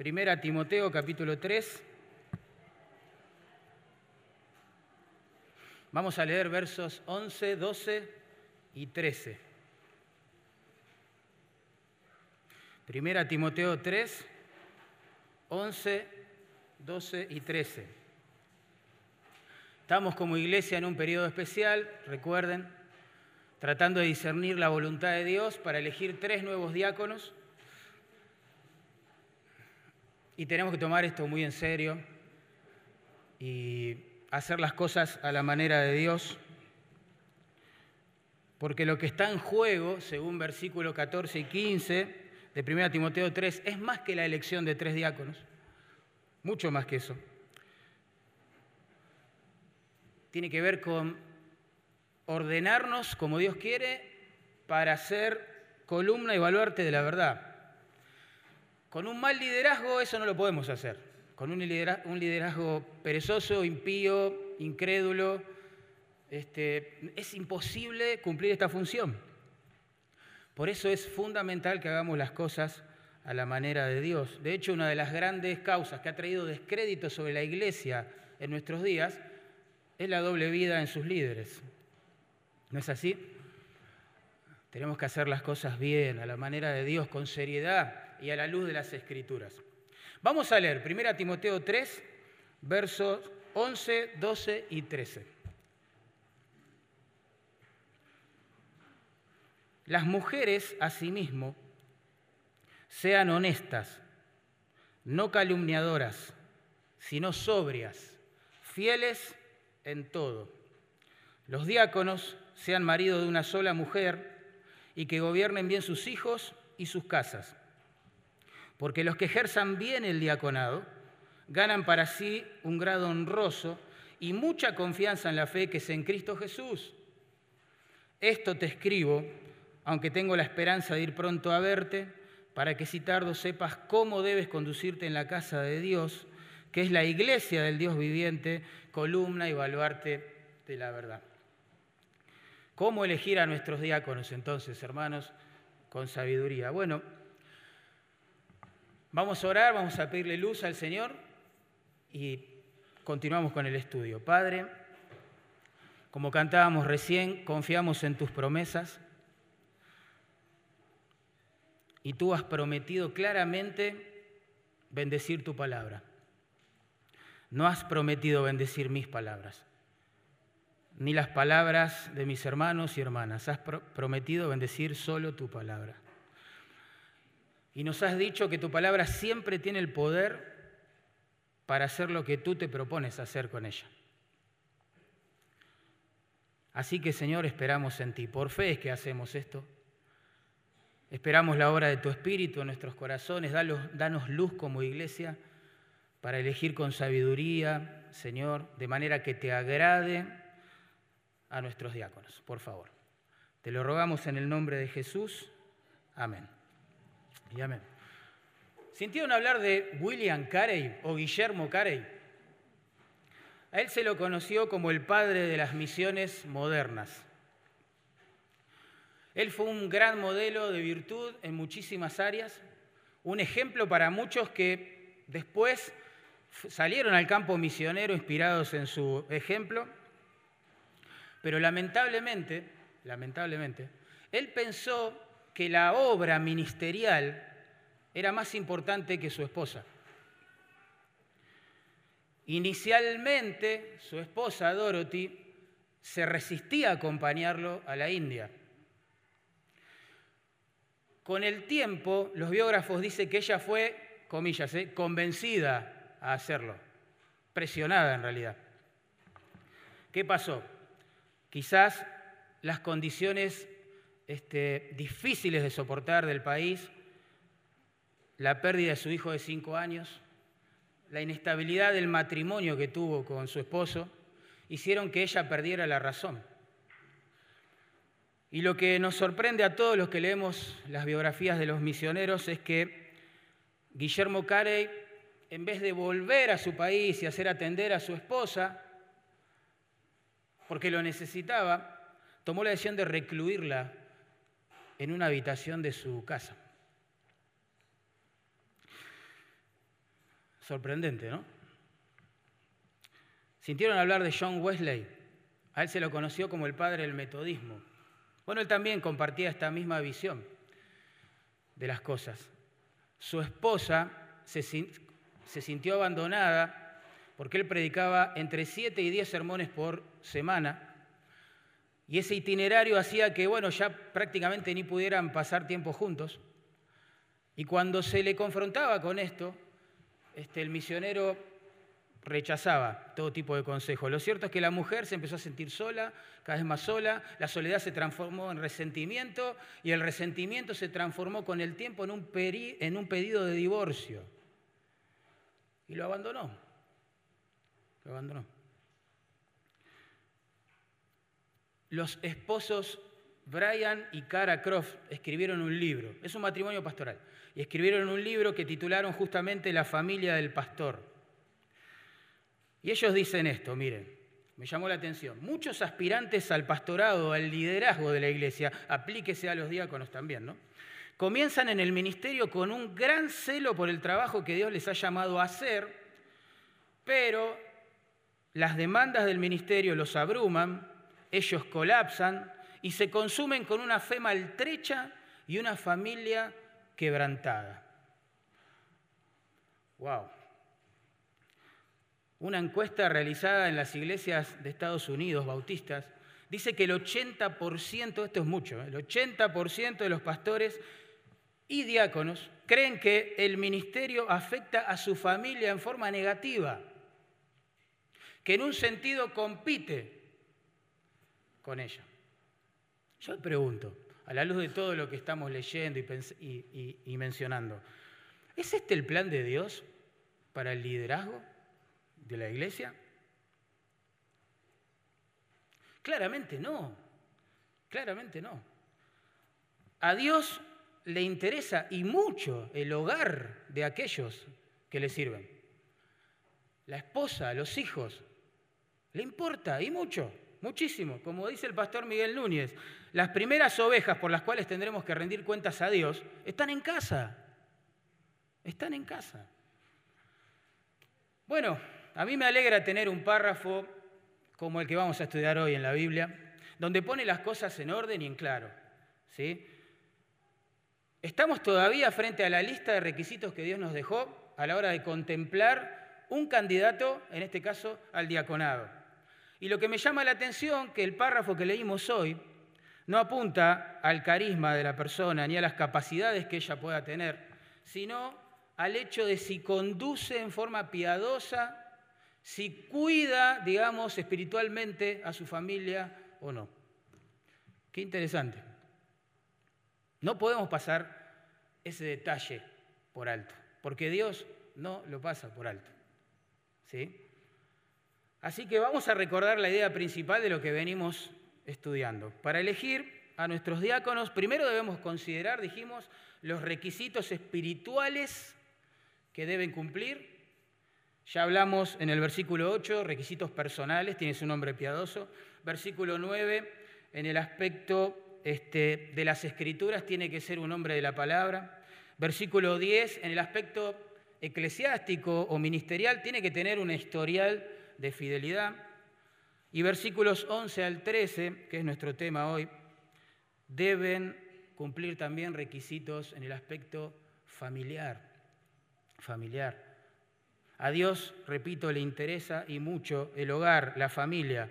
Primera Timoteo capítulo 3. Vamos a leer versos 11, 12 y 13. Primera Timoteo 3, 11, 12 y 13. Estamos como iglesia en un periodo especial, recuerden, tratando de discernir la voluntad de Dios para elegir tres nuevos diáconos y tenemos que tomar esto muy en serio y hacer las cosas a la manera de Dios, porque lo que está en juego, según versículo 14 y 15 de 1 Timoteo 3, es más que la elección de tres diáconos, mucho más que eso. Tiene que ver con ordenarnos como Dios quiere para ser columna y baluarte de la verdad. Con un mal liderazgo eso no lo podemos hacer. Con un liderazgo, perezoso, impío, incrédulo, este, es imposible cumplir esta función. Por eso es fundamental que hagamos las cosas a la manera de Dios. De hecho, una de las grandes causas que ha traído descrédito sobre la iglesia en nuestros días es la doble vida en sus líderes. ¿No es así? Tenemos que hacer las cosas bien, a la manera de Dios, con seriedad y a la luz de las Escrituras. Vamos a leer 1 Timoteo 3, versos 11, 12 y 13. Las mujeres, asimismo, sean honestas, no calumniadoras, sino sobrias, fieles en todo. Los diáconos sean maridos de una sola mujer y que gobiernen bien sus hijos y sus casas porque los que ejerzan bien el diaconado ganan para sí un grado honroso y mucha confianza en la fe que es en Cristo Jesús. Esto te escribo, aunque tengo la esperanza de ir pronto a verte, para que si tardo sepas cómo debes conducirte en la casa de Dios, que es la iglesia del Dios viviente, columna y baluarte de la verdad. ¿Cómo elegir a nuestros diáconos entonces, hermanos, con sabiduría? Bueno, Vamos a orar, vamos a pedirle luz al Señor y continuamos con el estudio. Padre, como cantábamos recién, confiamos en tus promesas y tú has prometido claramente bendecir tu palabra. No has prometido bendecir mis palabras, ni las palabras de mis hermanos y hermanas. Has prometido bendecir solo tu palabra. Y nos has dicho que tu palabra siempre tiene el poder para hacer lo que tú te propones hacer con ella. Así que Señor, esperamos en ti. Por fe es que hacemos esto. Esperamos la obra de tu Espíritu en nuestros corazones. Danos, luz como iglesia para elegir con sabiduría, Señor, de manera que te agrade a nuestros diáconos. Por favor. Te lo rogamos en el nombre de Jesús. Amén. Y amén. ¿Sintieron hablar de William Carey o Guillermo Carey? A él se lo conoció como el padre de las misiones modernas. Él fue un gran modelo de virtud en muchísimas áreas, un ejemplo para muchos que después salieron al campo misionero inspirados en su ejemplo, pero lamentablemente, lamentablemente, él pensó que la obra ministerial era más importante que su esposa. Inicialmente, su esposa Dorothy se resistía a acompañarlo a la India. Con el tiempo, los biógrafos dicen que ella fue, comillas, ¿eh? convencida a hacerlo, presionada en realidad. ¿Qué pasó? Quizás las condiciones este, difíciles de soportar del país, la pérdida de su hijo de cinco años, la inestabilidad del matrimonio que tuvo con su esposo, hicieron que ella perdiera la razón. Y lo que nos sorprende a todos los que leemos las biografías de los misioneros es que Guillermo Carey, en vez de volver a su país y hacer atender a su esposa, porque lo necesitaba, tomó la decisión de recluirla en una habitación de su casa. Sorprendente, ¿no? Sintieron hablar de John Wesley. A él se lo conoció como el padre del metodismo. Bueno, él también compartía esta misma visión de las cosas. Su esposa se, se sintió abandonada porque él predicaba entre siete y diez sermones por semana y ese itinerario hacía que, bueno, ya prácticamente ni pudieran pasar tiempo juntos. Y cuando se le confrontaba con esto, este, el misionero rechazaba todo tipo de consejos. Lo cierto es que la mujer se empezó a sentir sola, cada vez más sola, la soledad se transformó en resentimiento y el resentimiento se transformó con el tiempo en un, en un pedido de divorcio. Y lo abandonó. Lo abandonó. Los esposos Brian y Cara Croft escribieron un libro, es un matrimonio pastoral, y escribieron un libro que titularon justamente La familia del pastor. Y ellos dicen esto, miren, me llamó la atención, muchos aspirantes al pastorado, al liderazgo de la iglesia, aplíquese a los diáconos también, ¿no? Comienzan en el ministerio con un gran celo por el trabajo que Dios les ha llamado a hacer, pero las demandas del ministerio los abruman, ellos colapsan y se consumen con una fe maltrecha y una familia quebrantada. Wow. Una encuesta realizada en las iglesias de Estados Unidos, bautistas, dice que el 80%, esto es mucho, ¿eh? el 80% de los pastores y diáconos creen que el ministerio afecta a su familia en forma negativa, que en un sentido compite con ella. Yo le pregunto, a la luz de todo lo que estamos leyendo y, mencionando, ¿es este el plan de Dios para el liderazgo de la iglesia? Claramente no, claramente no. A Dios le interesa y mucho el hogar de aquellos que le sirven. La esposa, los hijos, le importa y mucho. Muchísimo. Como dice el pastor Miguel Núñez, las primeras ovejas por las cuales tendremos que rendir cuentas a Dios están en casa. Están en casa. Bueno, a mí me alegra tener un párrafo como el que vamos a estudiar hoy en la Biblia, donde pone las cosas en orden y en claro. ¿sí? Estamos todavía frente a la lista de requisitos que Dios nos dejó a la hora de contemplar un candidato, en este caso al diaconado. Y lo que me llama la atención que el párrafo que leímos hoy no apunta al carisma de la persona ni a las capacidades que ella pueda tener, sino al hecho de si conduce en forma piadosa, si cuida, digamos, espiritualmente a su familia o no. Qué interesante. No podemos pasar ese detalle por alto, porque Dios no lo pasa por alto. ¿Sí? Así que vamos a recordar la idea principal de lo que venimos estudiando. Para elegir a nuestros diáconos, primero debemos considerar, dijimos, los requisitos espirituales que deben cumplir. Ya hablamos en el versículo 8, requisitos personales, tiene su nombre piadoso. Versículo 9, en el aspecto este, de las escrituras, tiene que ser un hombre de la palabra. Versículo 10, en el aspecto eclesiástico o ministerial, tiene que tener un historial de fidelidad. Y versículos 11 al 13, que es nuestro tema hoy, deben cumplir también requisitos en el aspecto familiar. Familiar. A Dios, repito, le interesa y mucho el hogar, la familia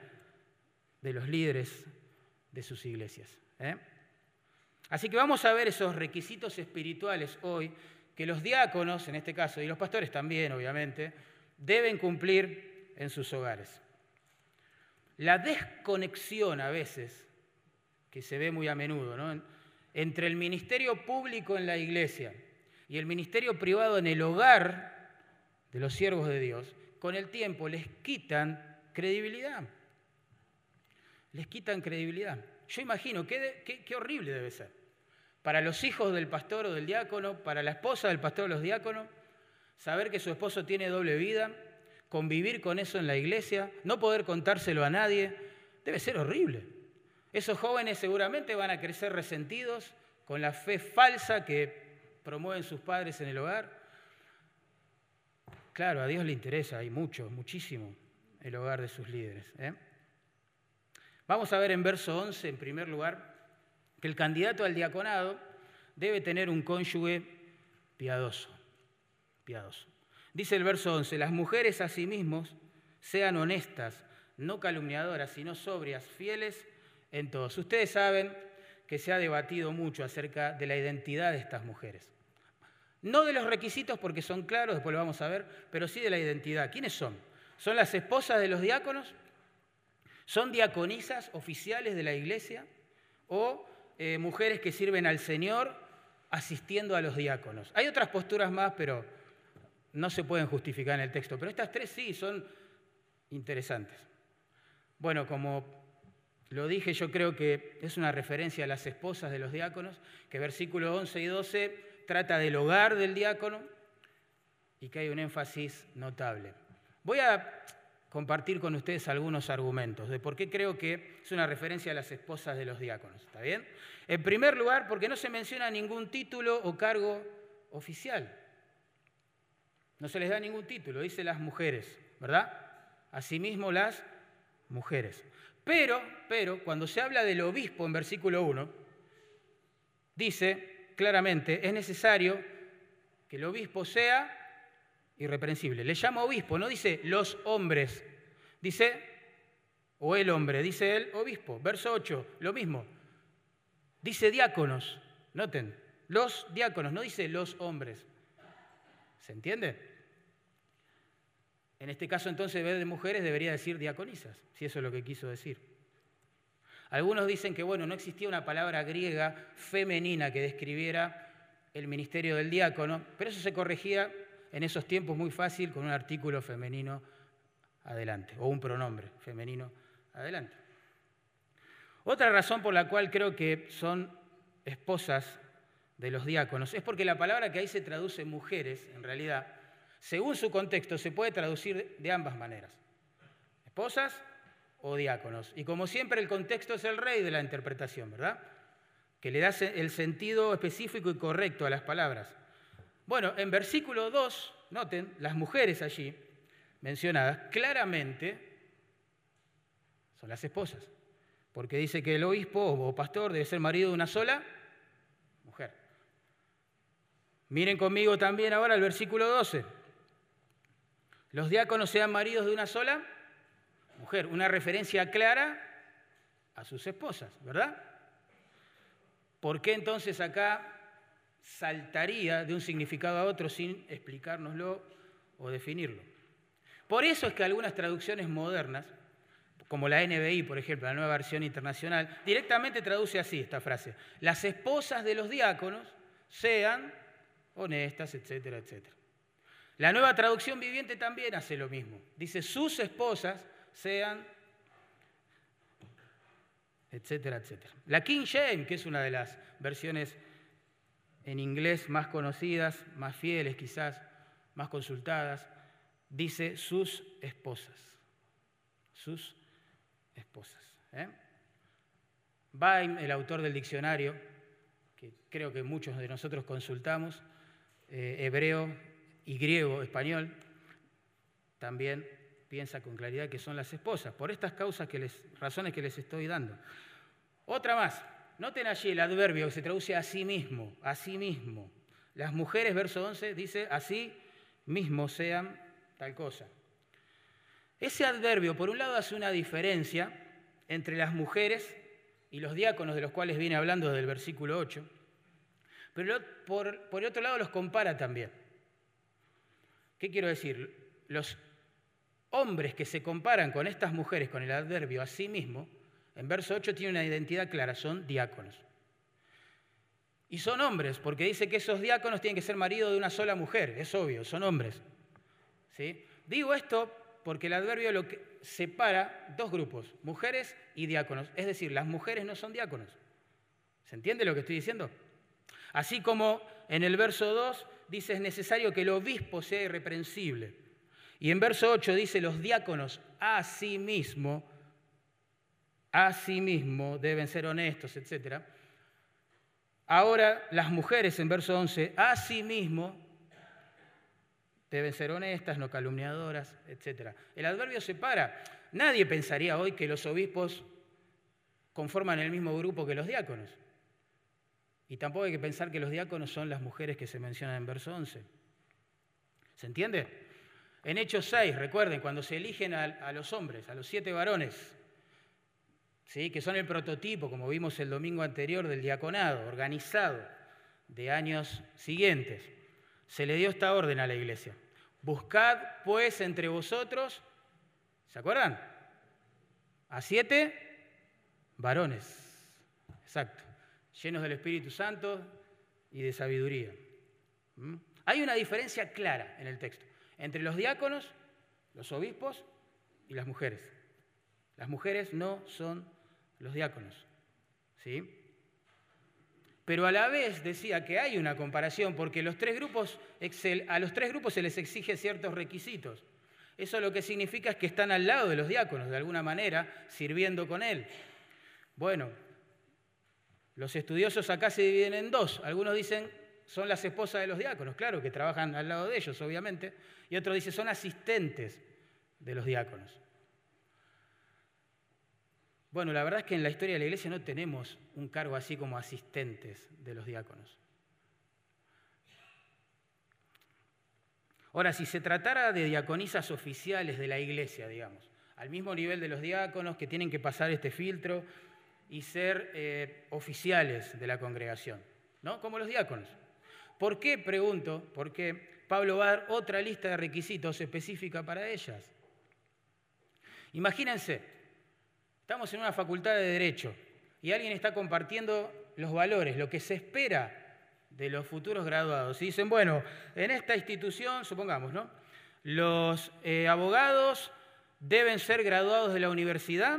de los líderes de sus iglesias. ¿eh? Así que vamos a ver esos requisitos espirituales hoy que los diáconos, en este caso, y los pastores también, obviamente, deben cumplir en sus hogares. La desconexión a veces, que se ve muy a menudo, entre el ministerio público en la iglesia y el ministerio privado en el hogar de los siervos de Dios, con el tiempo les quitan credibilidad. Les quitan credibilidad. Yo imagino, qué, qué horrible debe ser. Para los hijos del pastor o del diácono, para la esposa del pastor o los diáconos, saber que su esposo tiene doble vida, convivir con eso en la iglesia, no poder contárselo a nadie, debe ser horrible. Esos jóvenes seguramente van a crecer resentidos con la fe falsa que promueven sus padres en el hogar. Claro, a Dios le interesa, hay mucho, muchísimo, el hogar de sus líderes. ¿eh? Vamos a ver en verso 11, en primer lugar, que el candidato al diaconado debe tener un cónyuge piadoso. piadoso. Dice el verso 11, las mujeres asimismo sean honestas, no calumniadoras, sino sobrias, fieles en todos. Ustedes saben que se ha debatido mucho acerca de la identidad de estas mujeres. No de los requisitos porque son claros, después lo vamos a ver, pero sí de la identidad. ¿Quiénes son? ¿Son las esposas de los diáconos? ¿Son diaconisas oficiales de la iglesia? ¿O eh, mujeres que sirven al Señor asistiendo a los diáconos? Hay otras posturas más, pero no se pueden justificar en el texto. Pero estas tres sí son interesantes. Bueno, como lo dije, yo creo que es una referencia a las esposas de los diáconos, que versículos 11 y 12 trata del hogar del diácono y que hay un énfasis notable. Voy a compartir con ustedes algunos argumentos de por qué creo que es una referencia a las esposas de los diáconos. ¿Está bien? En primer lugar, porque no se menciona ningún título o cargo oficial. No se les da ningún título, dice las mujeres, ¿verdad? Asimismo las mujeres. Pero, pero, cuando se habla del obispo en versículo 1, dice, claramente, es necesario que el obispo sea irreprensible. Le llama obispo, no dice los hombres, dice, o el hombre, dice el obispo. Verso 8, lo mismo. Dice diáconos, noten, los diáconos, no dice los hombres. ¿Se entiende? En este caso entonces, en vez de mujeres, debería decir diaconisas, si eso es lo que quiso decir. Algunos dicen que bueno, no existía una palabra griega femenina que describiera el ministerio del diácono, pero eso se corregía en esos tiempos muy fácil con un artículo femenino adelante, o un pronombre femenino adelante. Otra razón por la cual creo que son esposas de los diáconos es porque la palabra que ahí se traduce mujeres, en realidad, según su contexto, se puede traducir de ambas maneras. Esposas o diáconos. Y como siempre el contexto es el rey de la interpretación, ¿verdad? Que le da el sentido específico y correcto a las palabras. Bueno, en versículo 2, noten, las mujeres allí mencionadas claramente son las esposas, porque dice que el obispo o pastor debe ser marido de una sola. Miren conmigo también ahora el versículo 12. Los diáconos sean maridos de una sola mujer una referencia clara a sus esposas, ¿verdad? ¿Por qué entonces acá saltaría de un significado a otro sin explicárnoslo o definirlo? Por eso es que algunas traducciones modernas, como la NBI, por ejemplo, la nueva versión internacional, directamente traduce así esta frase. Las esposas de los diáconos sean honestas, etcétera, etcétera. La nueva traducción viviente también hace lo mismo. Dice, sus esposas sean, etcétera, etcétera. La King James, que es una de las versiones en inglés más conocidas, más fieles quizás, más consultadas, dice sus esposas. Sus esposas. ¿eh? el autor del diccionario, que creo que muchos de nosotros consultamos, eh, hebreo y griego, español, también piensa con claridad que son las esposas, por estas causas que les, razones que les estoy dando. Otra más, noten allí el adverbio que se traduce a sí mismo, a sí mismo. Las mujeres, verso 11, dice, así mismo sean tal cosa. Ese adverbio, por un lado, hace una diferencia entre las mujeres y los diáconos de los cuales viene hablando desde el versículo 8, pero por, por otro lado los compara también. ¿Qué quiero decir? Los hombres que se comparan con estas mujeres con el adverbio a sí mismo, en verso 8 tiene una identidad clara, son diáconos. Y son hombres, porque dice que esos diáconos tienen que ser marido de una sola mujer, es obvio, son hombres. ¿Sí? Digo esto porque el adverbio lo que separa dos grupos, mujeres y diáconos, es decir, las mujeres no son diáconos. ¿Se entiende lo que estoy diciendo? Así como en el verso 2 dice es necesario que el obispo sea irreprensible. Y en verso 8 dice, los diáconos a sí mismo, a sí mismo deben ser honestos, etc. Ahora las mujeres en verso 11, a sí mismo Deben ser honestas, no calumniadoras, etc. El adverbio separa. Nadie pensaría hoy que los obispos conforman el mismo grupo que los diáconos. Y tampoco hay que pensar que los diáconos son las mujeres que se mencionan en verso 11. ¿Se entiende? En Hechos 6, recuerden, cuando se eligen a, los hombres, a los siete varones, ¿sí? que son el prototipo, como vimos el domingo anterior, del diaconado organizado de años siguientes, se le dio esta orden a la iglesia. Buscad pues entre vosotros, ¿se acuerdan? A siete varones, exacto, llenos del Espíritu Santo y de sabiduría. ¿Mm? Hay una diferencia clara en el texto entre los diáconos, los obispos y las mujeres. Las mujeres no son los diáconos. ¿Sí? Pero a la vez decía que hay una comparación porque a los tres grupos se les exige ciertos requisitos. Eso lo que significa es que están al lado de los diáconos, de alguna manera, sirviendo con él. Bueno, los estudiosos acá se dividen en dos. Algunos dicen son las esposas de los diáconos, claro, que trabajan al lado de ellos, obviamente. Y otros dicen son asistentes de los diáconos. Bueno, la verdad es que en la historia de la iglesia no tenemos un cargo así como asistentes de los diáconos. Ahora, si se tratara de diaconisas oficiales de la iglesia, digamos, al mismo nivel de los diáconos que tienen que pasar este filtro y ser eh, oficiales de la congregación, ¿no? Como los diáconos. ¿Por qué, pregunto, por qué Pablo va a dar otra lista de requisitos específica para ellas? Imagínense, Estamos en una facultad de derecho y alguien está compartiendo los valores, lo que se espera de los futuros graduados. Y dicen, bueno, en esta institución, supongamos, ¿no? Los eh, abogados deben ser graduados de la universidad,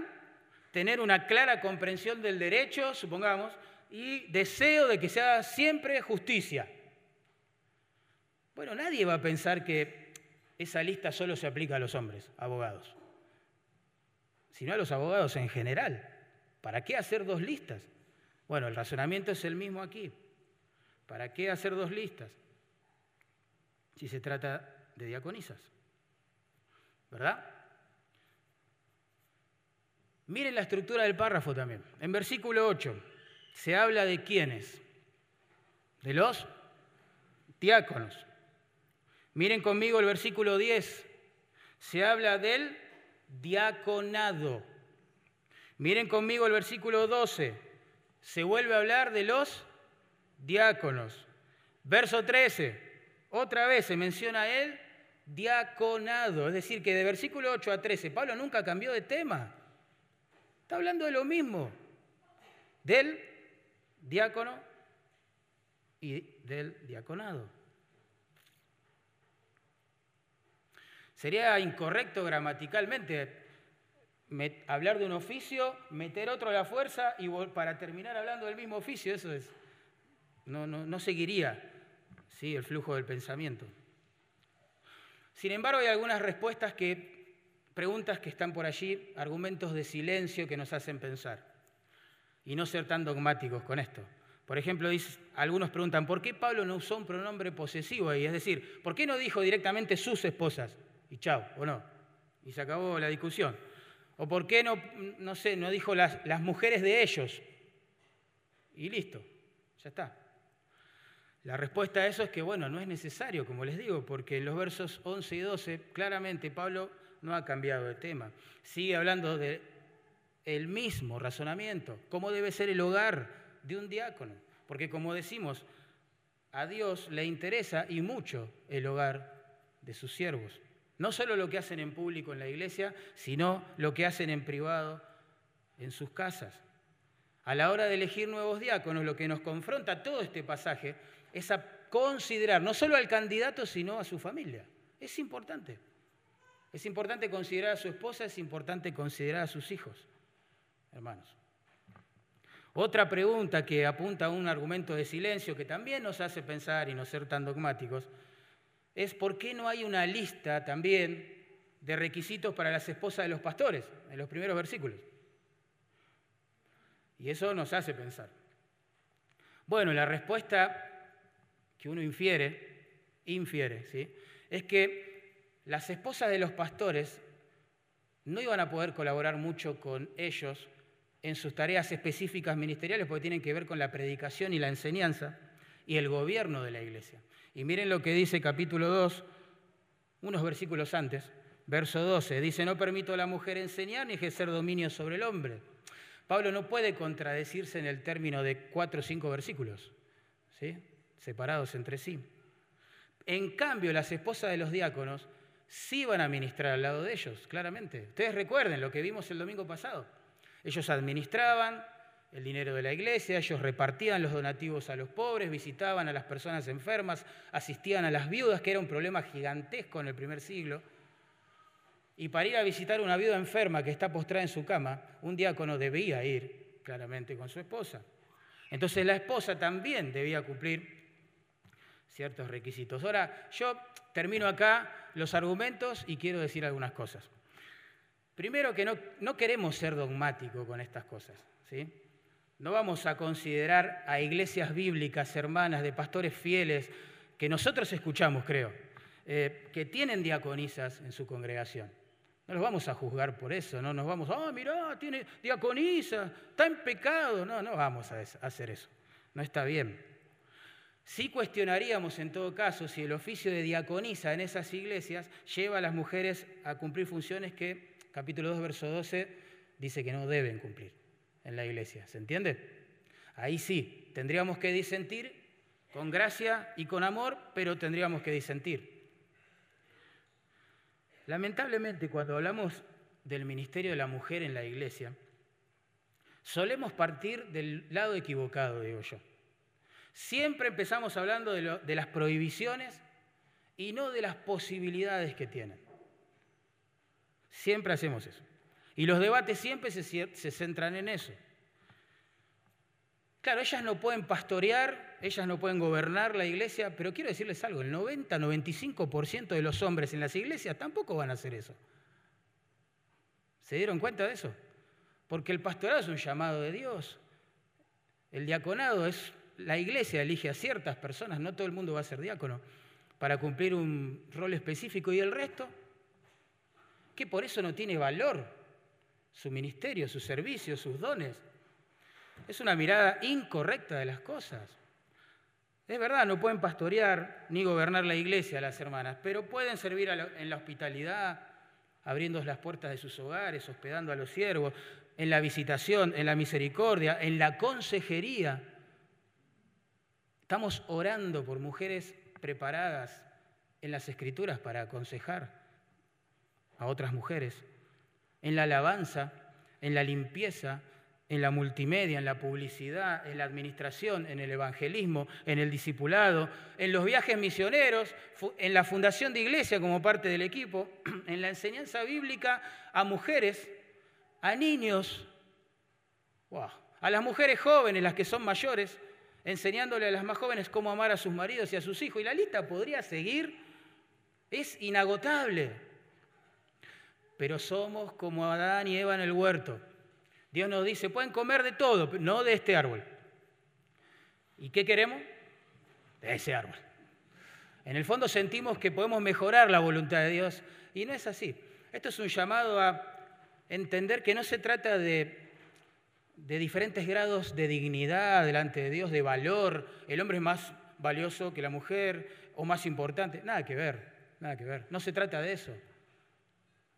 tener una clara comprensión del derecho, supongamos, y deseo de que se haga siempre justicia. Bueno, nadie va a pensar que esa lista solo se aplica a los hombres, abogados sino a los abogados en general. ¿Para qué hacer dos listas? Bueno, el razonamiento es el mismo aquí. ¿Para qué hacer dos listas? Si se trata de diaconisas. ¿Verdad? Miren la estructura del párrafo también. En versículo 8 se habla de quiénes. De los diáconos. Miren conmigo el versículo 10. Se habla del diaconado. Miren conmigo el versículo 12. Se vuelve a hablar de los diáconos. Verso 13. Otra vez se menciona el diaconado. Es decir, que de versículo 8 a 13 Pablo nunca cambió de tema. Está hablando de lo mismo. Del diácono y del diaconado. Sería incorrecto gramaticalmente hablar de un oficio, meter otro a la fuerza y para terminar hablando del mismo oficio. Eso es, no, no, seguiría ¿sí? el flujo del pensamiento. Sin embargo, hay algunas respuestas que, preguntas que están por allí, argumentos de silencio que nos hacen pensar y no ser tan dogmáticos con esto. Por ejemplo, algunos preguntan, ¿por qué Pablo no usó un pronombre posesivo ahí? Es decir, ¿por qué no dijo directamente sus esposas? y chao, ¿o no? Y se acabó la discusión. ¿O por qué no, no sé, no dijo las, las mujeres de ellos? Y listo, ya está. La respuesta a eso es que, bueno, no es necesario, como les digo, porque en los versos 11 y 12 claramente Pablo no ha cambiado de tema. Sigue hablando de el mismo razonamiento, cómo debe ser el hogar de un diácono. Porque como decimos, a Dios le interesa y mucho el hogar de sus siervos. No solo lo que hacen en público en la iglesia, sino lo que hacen en privado en sus casas. A la hora de elegir nuevos diáconos, lo que nos confronta todo este pasaje es a considerar no solo al candidato, sino a su familia. Es importante. Es importante considerar a su esposa, es importante considerar a sus hijos, hermanos. Otra pregunta que apunta a un argumento de silencio que también nos hace pensar y no ser tan dogmáticos es por qué no hay una lista también de requisitos para las esposas de los pastores en los primeros versículos. Y eso nos hace pensar. Bueno, la respuesta que uno infiere, infiere, ¿sí? es que las esposas de los pastores no iban a poder colaborar mucho con ellos en sus tareas específicas ministeriales porque tienen que ver con la predicación y la enseñanza y el gobierno de la iglesia. Y miren lo que dice capítulo 2, unos versículos antes, verso 12, dice, no permito a la mujer enseñar ni ejercer dominio sobre el hombre. Pablo no puede contradecirse en el término de cuatro o cinco versículos, ¿sí? separados entre sí. En cambio, las esposas de los diáconos sí van a ministrar al lado de ellos, claramente. Ustedes recuerden lo que vimos el domingo pasado. Ellos administraban el dinero de la iglesia, ellos repartían los donativos a los pobres, visitaban a las personas enfermas, asistían a las viudas, que era un problema gigantesco en el primer siglo. Y para ir a visitar una viuda enferma que está postrada en su cama, un diácono debía ir claramente con su esposa. Entonces la esposa también debía cumplir ciertos requisitos. Ahora, yo termino acá los argumentos y quiero decir algunas cosas. Primero que no, no queremos ser dogmáticos con estas cosas. ¿sí? No vamos a considerar a iglesias bíblicas, hermanas, de pastores fieles, que nosotros escuchamos, creo, eh, que tienen diaconisas en su congregación. No los vamos a juzgar por eso, no nos vamos, ah, mirá, tiene diaconisa, está en pecado. No, no vamos a hacer eso. No está bien. Sí cuestionaríamos en todo caso si el oficio de diaconisa en esas iglesias lleva a las mujeres a cumplir funciones que, capítulo 2, verso 12, dice que no deben cumplir en la iglesia. ¿Se entiende? Ahí sí, tendríamos que disentir con gracia y con amor, pero tendríamos que disentir. Lamentablemente, cuando hablamos del ministerio de la mujer en la iglesia, solemos partir del lado equivocado, digo yo. Siempre empezamos hablando de, las prohibiciones y no de las posibilidades que tienen. Siempre hacemos eso. Y los debates siempre se, centran en eso. Claro, ellas no pueden pastorear, ellas no pueden gobernar la iglesia, pero quiero decirles algo, el 90-95% de los hombres en las iglesias tampoco van a hacer eso. ¿Se dieron cuenta de eso? Porque el pastorado es un llamado de Dios. El diaconado es, la iglesia elige a ciertas personas, no todo el mundo va a ser diácono, para cumplir un rol específico y el resto, que por eso no tiene valor su ministerio, su servicio, sus dones. Es una mirada incorrecta de las cosas. Es verdad, no pueden pastorear ni gobernar la iglesia las hermanas, pero pueden servir en la hospitalidad, abriendo las puertas de sus hogares, hospedando a los siervos, en la visitación, en la misericordia, en la consejería. Estamos orando por mujeres preparadas en las escrituras para aconsejar a otras mujeres en la alabanza, en la limpieza, en la multimedia, en la publicidad, en la administración, en el evangelismo, en el discipulado, en los viajes misioneros, en la fundación de iglesia como parte del equipo, en la enseñanza bíblica a mujeres, a niños, a las mujeres jóvenes, las que son mayores, enseñándole a las más jóvenes cómo amar a sus maridos y a sus hijos. Y la lista podría seguir, es inagotable pero somos como Adán y Eva en el huerto. Dios nos dice, pueden comer de todo, no de este árbol. ¿Y qué queremos? De ese árbol. En el fondo sentimos que podemos mejorar la voluntad de Dios y no es así. Esto es un llamado a entender que no se trata de, de diferentes grados de dignidad delante de Dios, de valor. El hombre es más valioso que la mujer o más importante. Nada que ver, nada que ver. No se trata de eso.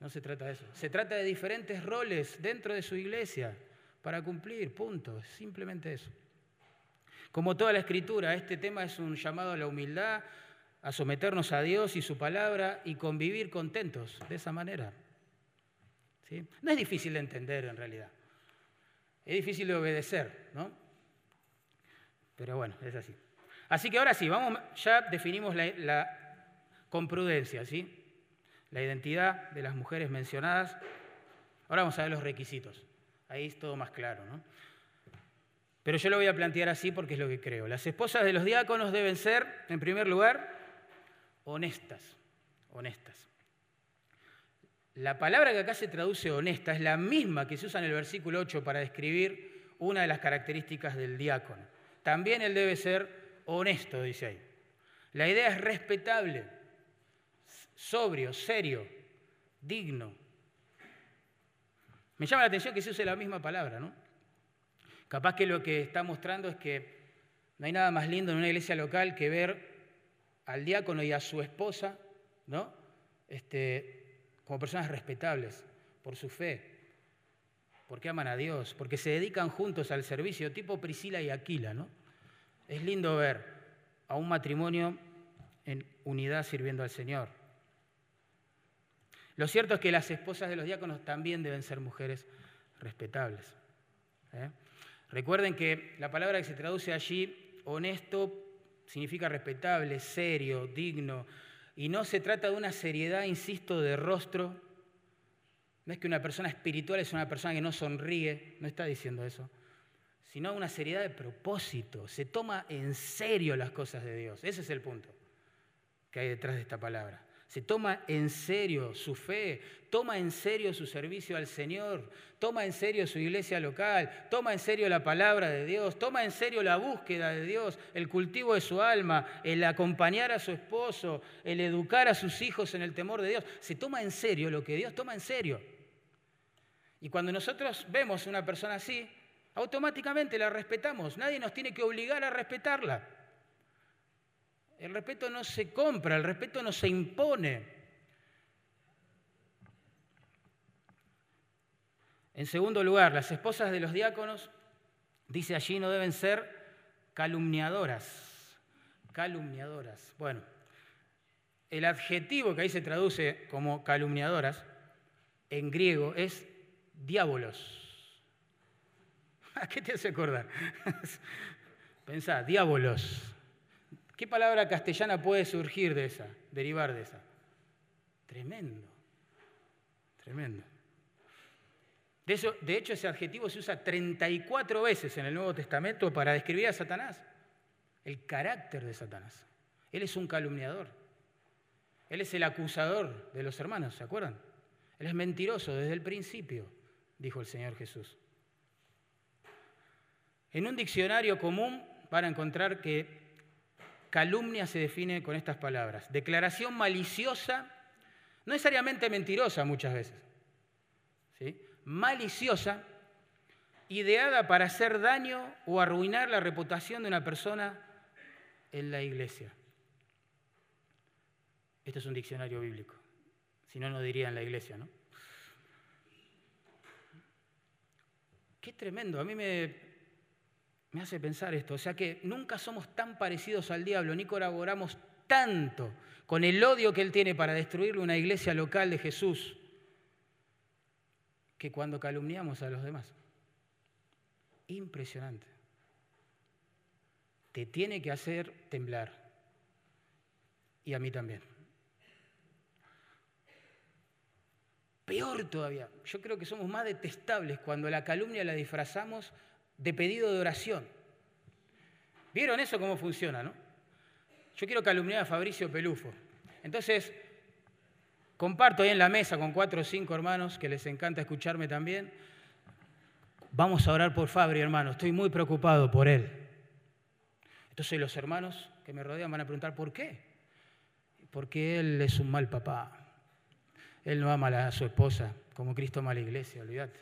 No se trata de eso. Se trata de diferentes roles dentro de su iglesia para cumplir, punto. Simplemente eso. Como toda la escritura, este tema es un llamado a la humildad, a someternos a Dios y su palabra y convivir contentos de esa manera. ¿Sí? No es difícil de entender en realidad. Es difícil de obedecer, ¿no? Pero bueno, es así. Así que ahora sí, vamos, ya definimos la, con prudencia, ¿sí? la identidad de las mujeres mencionadas. Ahora vamos a ver los requisitos. Ahí es todo más claro, ¿no? Pero yo lo voy a plantear así porque es lo que creo. Las esposas de los diáconos deben ser, en primer lugar, honestas. Honestas. La palabra que acá se traduce honesta es la misma que se usa en el versículo 8 para describir una de las características del diácono. También él debe ser honesto, dice ahí. La idea es respetable sobrio, serio, digno. Me llama la atención que se use la misma palabra, ¿no? Capaz que lo que está mostrando es que no hay nada más lindo en una iglesia local que ver al diácono y a su esposa, ¿no? Este, como personas respetables por su fe, porque aman a Dios, porque se dedican juntos al servicio, tipo Priscila y Aquila, ¿no? Es lindo ver a un matrimonio en unidad sirviendo al Señor. Lo cierto es que las esposas de los diáconos también deben ser mujeres respetables. ¿eh? Recuerden que la palabra que se traduce allí, honesto, significa respetable, serio, digno, y no se trata de una seriedad, insisto, de rostro. No es que una persona espiritual es una persona que no sonríe, no está diciendo eso, sino una seriedad de propósito. Se toma en serio las cosas de Dios. Ese es el punto que hay detrás de esta palabra. Se toma en serio su fe, toma en serio su servicio al Señor, toma en serio su iglesia local, toma en serio la palabra de Dios, toma en serio la búsqueda de Dios, el cultivo de su alma, el acompañar a su esposo, el educar a sus hijos en el temor de Dios. Se toma en serio lo que Dios toma en serio. Y cuando nosotros vemos una persona así, automáticamente la respetamos. Nadie nos tiene que obligar a respetarla. El respeto no se compra, el respeto no se impone. En segundo lugar, las esposas de los diáconos, dice allí, no deben ser calumniadoras. Calumniadoras. Bueno, el adjetivo que ahí se traduce como calumniadoras en griego es diábolos. ¿A qué te hace acordar? Pensá, diábolos. ¿Qué palabra castellana puede surgir de esa, derivar de esa? Tremendo, tremendo. De, de hecho, ese adjetivo se usa 34 veces en el Nuevo Testamento para describir a Satanás, el carácter de Satanás. Él es un calumniador, él es el acusador de los hermanos, ¿se acuerdan? Él es mentiroso desde el principio, dijo el Señor Jesús. En un diccionario común van a encontrar que Calumnia se define con estas palabras. Declaración maliciosa, no necesariamente mentirosa muchas veces, ¿sí? maliciosa, ideada para hacer daño o arruinar la reputación de una persona en la iglesia. Esto es un diccionario bíblico, si no, no diría en la iglesia, ¿no? Qué tremendo, a mí me, me hace pensar esto. O sea que nunca somos tan parecidos al diablo, ni colaboramos tanto con el odio que él tiene para destruirle una iglesia local de Jesús, que cuando calumniamos a los demás. Impresionante. Te tiene que hacer temblar. Y a mí también. Peor todavía, yo creo que somos más detestables cuando la calumnia la disfrazamos de pedido de oración. ¿Vieron eso cómo funciona, no? Yo quiero calumniar a Fabricio Pelufo. Entonces, comparto ahí en la mesa con cuatro o cinco hermanos que les encanta escucharme también. Vamos a orar por Fabri, hermano. Estoy muy preocupado por él. Entonces los hermanos que me rodean van a preguntar, ¿por qué? Porque él es un mal papá. Él no ama a su esposa como Cristo ama a la iglesia, olvídate.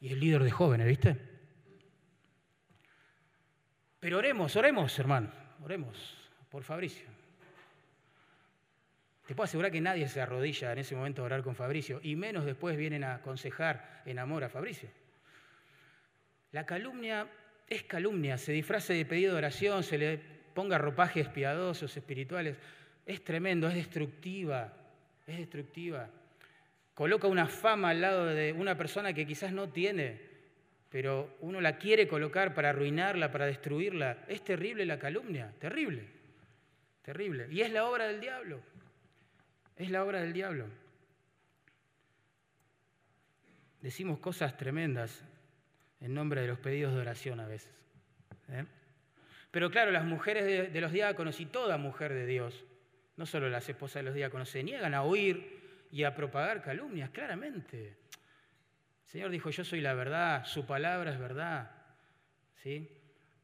Y es líder de jóvenes, ¿viste? Pero oremos, oremos, hermano, oremos por Fabricio. Te puedo asegurar que nadie se arrodilla en ese momento a orar con Fabricio, y menos después vienen a aconsejar en amor a Fabricio. La calumnia es calumnia, se disfrace de pedido de oración, se le ponga ropajes piadosos, espirituales. Es tremendo, es destructiva, es destructiva. Coloca una fama al lado de una persona que quizás no tiene pero uno la quiere colocar para arruinarla, para destruirla. Es terrible la calumnia, terrible, terrible. Y es la obra del diablo, es la obra del diablo. Decimos cosas tremendas en nombre de los pedidos de oración a veces. ¿eh? Pero claro, las mujeres de, de los diáconos y toda mujer de Dios, no solo las esposas de los diáconos, se niegan a oír y a propagar calumnias, claramente. Señor dijo, yo soy la verdad, su palabra es verdad. ¿sí?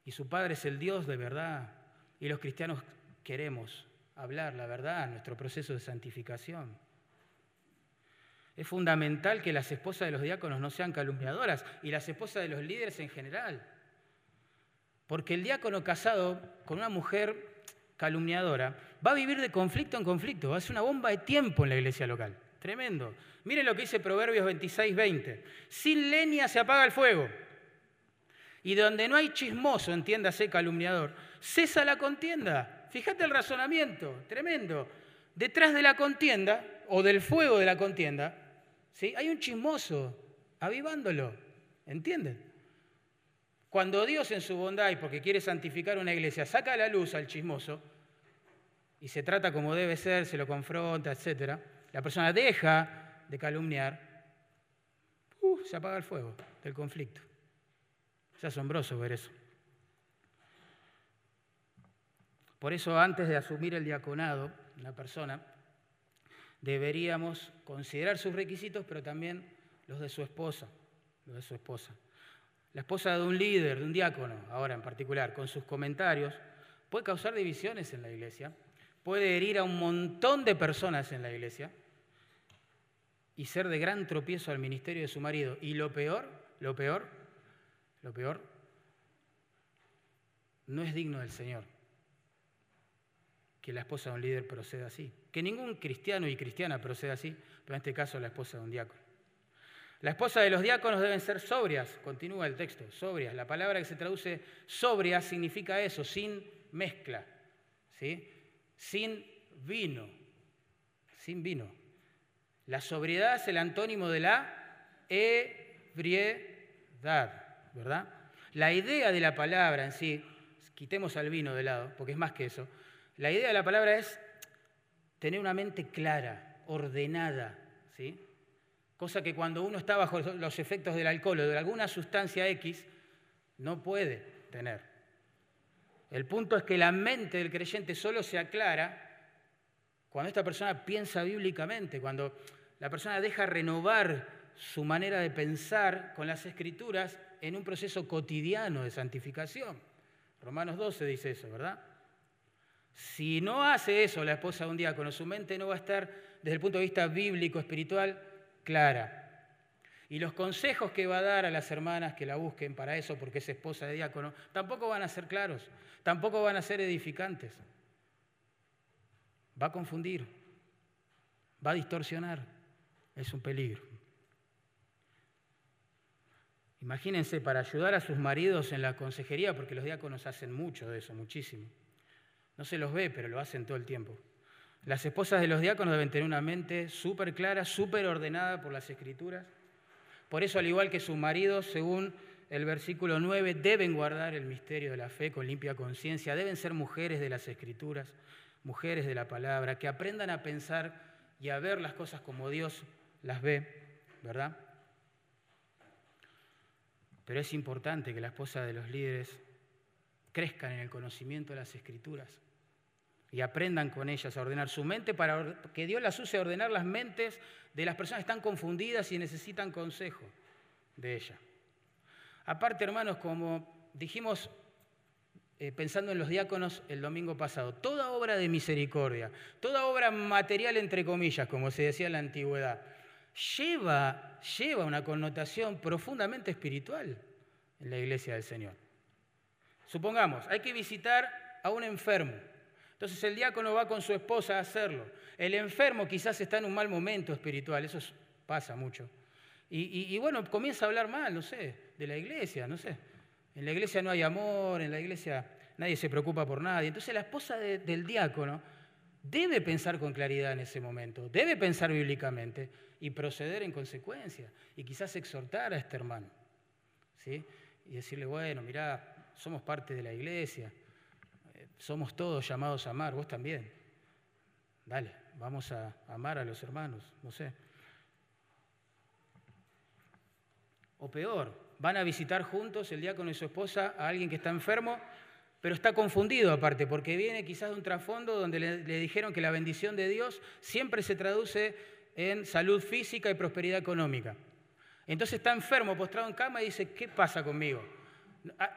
Y su Padre es el Dios de verdad. Y los cristianos queremos hablar la verdad en nuestro proceso de santificación. Es fundamental que las esposas de los diáconos no sean calumniadoras y las esposas de los líderes en general. Porque el diácono casado con una mujer calumniadora va a vivir de conflicto en conflicto, va a ser una bomba de tiempo en la iglesia local. Tremendo. Miren lo que dice Proverbios 26, 20. Sin leña se apaga el fuego. Y donde no hay chismoso, entiéndase calumniador, cesa la contienda. Fíjate el razonamiento, tremendo. Detrás de la contienda, o del fuego de la contienda, ¿sí? hay un chismoso avivándolo. ¿Entienden? Cuando Dios en su bondad y porque quiere santificar una iglesia saca a la luz al chismoso y se trata como debe ser, se lo confronta, etc., la persona deja de calumniar, se apaga el fuego del conflicto. Es asombroso ver eso. Por eso antes de asumir el diaconado, una persona, deberíamos considerar sus requisitos, pero también los de su esposa, los de su esposa. La esposa de un líder, de un diácono, ahora en particular, con sus comentarios, puede causar divisiones en la iglesia, puede herir a un montón de personas en la iglesia y ser de gran tropiezo al ministerio de su marido. Y lo peor, lo peor, lo peor, no es digno del Señor que la esposa de un líder proceda así. Que ningún cristiano y cristiana proceda así, pero en este caso la esposa de un diácono. La esposa de los diáconos deben ser sobrias, continúa el texto, sobrias. La palabra que se traduce sobria significa eso, sin mezcla, ¿sí? Sin vino, sin vino. La sobriedad es el antónimo de la ebriedad. ¿verdad? La idea de la palabra en sí, quitemos al vino de lado, porque es más que eso, la idea de la palabra es tener una mente clara, ordenada, ¿sí? Cosa que cuando uno está bajo los efectos del alcohol o de alguna sustancia X, no puede tener. El punto es que la mente del creyente solo se aclara cuando esta persona piensa bíblicamente, cuando la persona deja renovar su manera de pensar con las escrituras en un proceso cotidiano de santificación. Romanos 12 dice eso, ¿verdad? Si no hace eso la esposa de un diácono, su mente no va a estar desde el punto de vista bíblico, espiritual, clara. Y los consejos que va a dar a las hermanas que la busquen para eso, porque es esposa de diácono, tampoco van a ser claros, tampoco van a ser edificantes. Va a confundir, va a distorsionar. Es un peligro. Imagínense, para ayudar a sus maridos en la consejería, porque los diáconos hacen mucho de eso, muchísimo. No se los ve, pero lo hacen todo el tiempo. Las esposas de los diáconos deben tener una mente súper clara, súper ordenada por las escrituras. Por eso, al igual que sus maridos, según el versículo 9, deben guardar el misterio de la fe con limpia conciencia, deben ser mujeres de las escrituras, mujeres de la palabra, que aprendan a pensar y a ver las cosas como Dios las ve, ¿verdad? Pero es importante que la esposa de los líderes crezcan en el conocimiento de las escrituras y aprendan con ellas a ordenar su mente para que Dios las use a ordenar las mentes de las personas que están confundidas y necesitan consejo de ella. Aparte, hermanos, como dijimos eh, pensando en los diáconos el domingo pasado, toda obra de misericordia, toda obra material entre comillas, como se decía en la antigüedad, lleva, lleva una connotación profundamente espiritual en la iglesia del Señor. Supongamos, hay que visitar a un enfermo. Entonces el diácono va con su esposa a hacerlo. El enfermo quizás está en un mal momento espiritual, eso pasa mucho. Y, bueno, comienza a hablar mal, no sé, de la iglesia, no sé. En la iglesia no hay amor, en la iglesia nadie se preocupa por nadie. Entonces la esposa del diácono debe pensar con claridad en ese momento, debe pensar bíblicamente y proceder en consecuencia y quizás exhortar a este hermano. ¿sí? Y decirle, bueno, mira, somos parte de la iglesia, somos todos llamados a amar, vos también. Dale, vamos a amar a los hermanos, no sé. O peor, van a visitar juntos el diácono y su esposa a alguien que está enfermo pero está confundido aparte, porque viene quizás de un trasfondo donde le, dijeron que la bendición de Dios siempre se traduce en salud física y prosperidad económica. Entonces está enfermo, postrado en cama y dice, ¿qué pasa conmigo?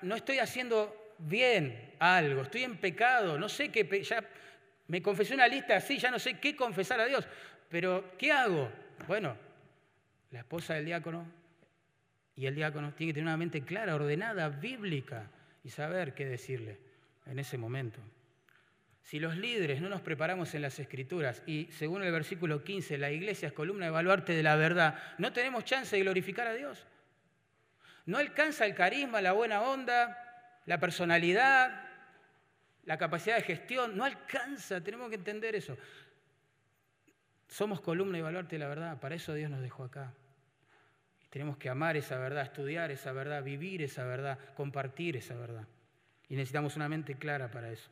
No ah, estoy haciendo bien algo, estoy en pecado, no sé qué, ya Me confesé una lista así, ya no sé qué confesar a Dios. Pero, ¿qué hago? Bueno, la esposa del diácono y el diácono tienen que tener una mente clara, ordenada, bíblica y saber qué decirle en ese momento. Si los líderes no nos preparamos en las escrituras y según el versículo 15, la iglesia es columna de baluarte de la verdad, no tenemos chance de glorificar a Dios. No alcanza el carisma, la buena onda, la personalidad, la capacidad de gestión, no alcanza, tenemos que entender eso. Somos columna y baluarte de la verdad, para eso Dios nos dejó acá. Tenemos que amar esa verdad, estudiar esa verdad, vivir esa verdad, compartir esa verdad. Y necesitamos una mente clara para eso.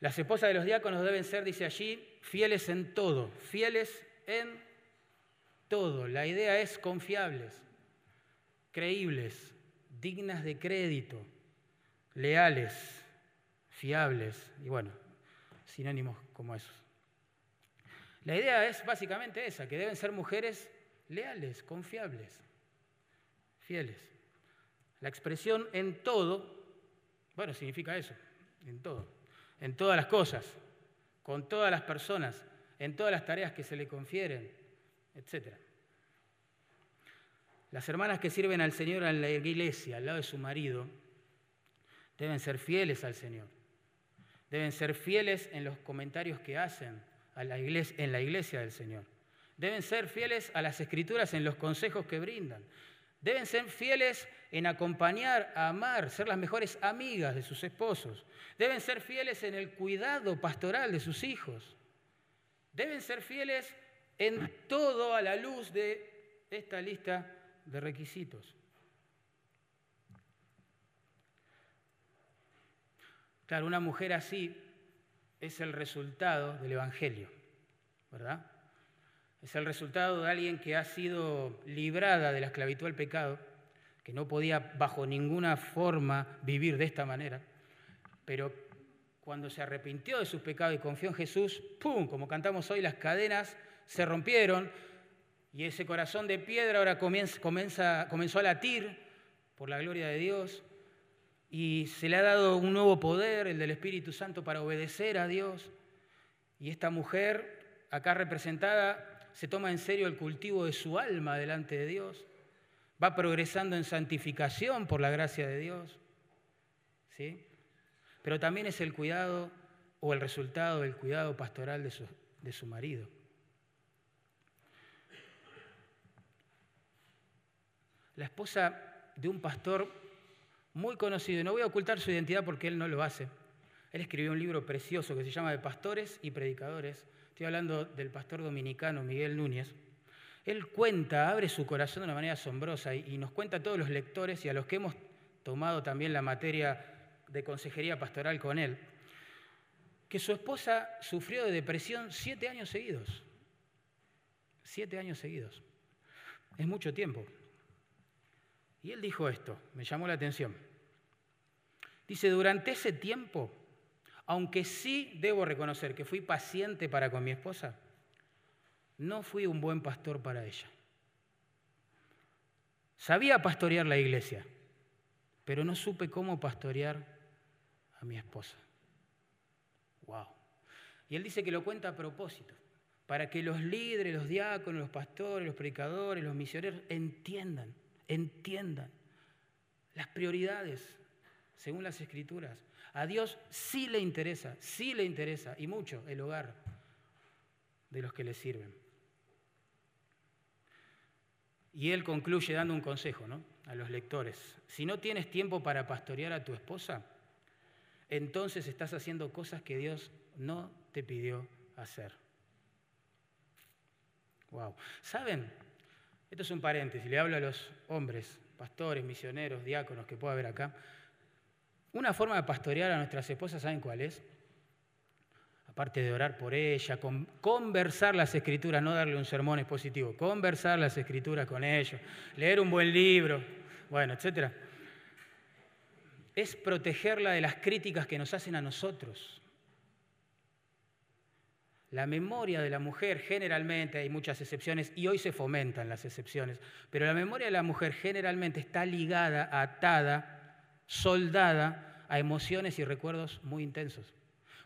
Las esposas de los diáconos deben ser, dice allí, fieles en todo, fieles en todo. La idea es confiables, creíbles, dignas de crédito, leales, fiables y bueno, sinónimos como esos. La idea es básicamente esa, que deben ser mujeres leales, confiables, fieles. La expresión en todo, bueno, significa eso, en todo, en todas las cosas, con todas las personas, en todas las tareas que se le confieren, etc. Las hermanas que sirven al Señor en la iglesia, al lado de su marido, deben ser fieles al Señor. Deben ser fieles en los comentarios que hacen en la iglesia del Señor. Deben ser fieles a las escrituras en los consejos que brindan. Deben ser fieles en acompañar, amar, ser las mejores amigas de sus esposos. Deben ser fieles en el cuidado pastoral de sus hijos. Deben ser fieles en todo a la luz de esta lista de requisitos. Claro, una mujer así es el resultado del Evangelio, ¿verdad? Es el resultado de alguien que ha sido librada de la esclavitud al pecado, que no podía bajo ninguna forma vivir de esta manera, pero cuando se arrepintió de sus pecados y confió en Jesús, ¡pum! Como cantamos hoy, las cadenas se rompieron y ese corazón de piedra ahora comienza, comenzó a latir por la gloria de Dios y se le ha dado un nuevo poder, el del Espíritu Santo, para obedecer a Dios. Y esta mujer, acá representada, se toma en serio el cultivo de su alma delante de Dios, va progresando en santificación por la gracia de Dios, ¿sí? pero también es el cuidado o el resultado del cuidado pastoral de su, de su marido. La esposa de un pastor muy conocido, no voy a ocultar su identidad porque él no lo hace, él escribió un libro precioso que se llama De Pastores y Predicadores, estoy hablando del pastor dominicano Miguel Núñez, él cuenta, abre su corazón de una manera asombrosa y, nos cuenta a todos los lectores y a los que hemos tomado también la materia de consejería pastoral con él, que su esposa sufrió de depresión siete años seguidos. Siete años seguidos. Es mucho tiempo. Y él dijo esto, me llamó la atención. Dice, durante ese tiempo aunque sí debo reconocer que fui paciente para con mi esposa, no fui un buen pastor para ella. Sabía pastorear la iglesia, pero no supe cómo pastorear a mi esposa. Wow. Y él dice que lo cuenta a propósito, para que los líderes, los diáconos, los pastores, los predicadores, los misioneros entiendan, entiendan las prioridades según las escrituras. A Dios sí le interesa, sí le interesa, y mucho, el hogar de los que le sirven. Y él concluye dando un consejo ¿no? a los lectores. Si no tienes tiempo para pastorear a tu esposa, entonces estás haciendo cosas que Dios no te pidió hacer. Wow. ¿Saben? Esto es un paréntesis, le hablo a los hombres, pastores, misioneros, diáconos que pueda haber acá. Una forma de pastorear a nuestras esposas, ¿saben cuál es? Aparte de orar por ella, conversar las escrituras, no darle un sermón expositivo, conversar las escrituras con ellos, leer un buen libro, bueno, etc. Es protegerla de las críticas que nos hacen a nosotros. La memoria de la mujer generalmente, hay muchas excepciones y hoy se fomentan las excepciones, pero la memoria de la mujer generalmente está ligada, atada soldada a emociones y recuerdos muy intensos.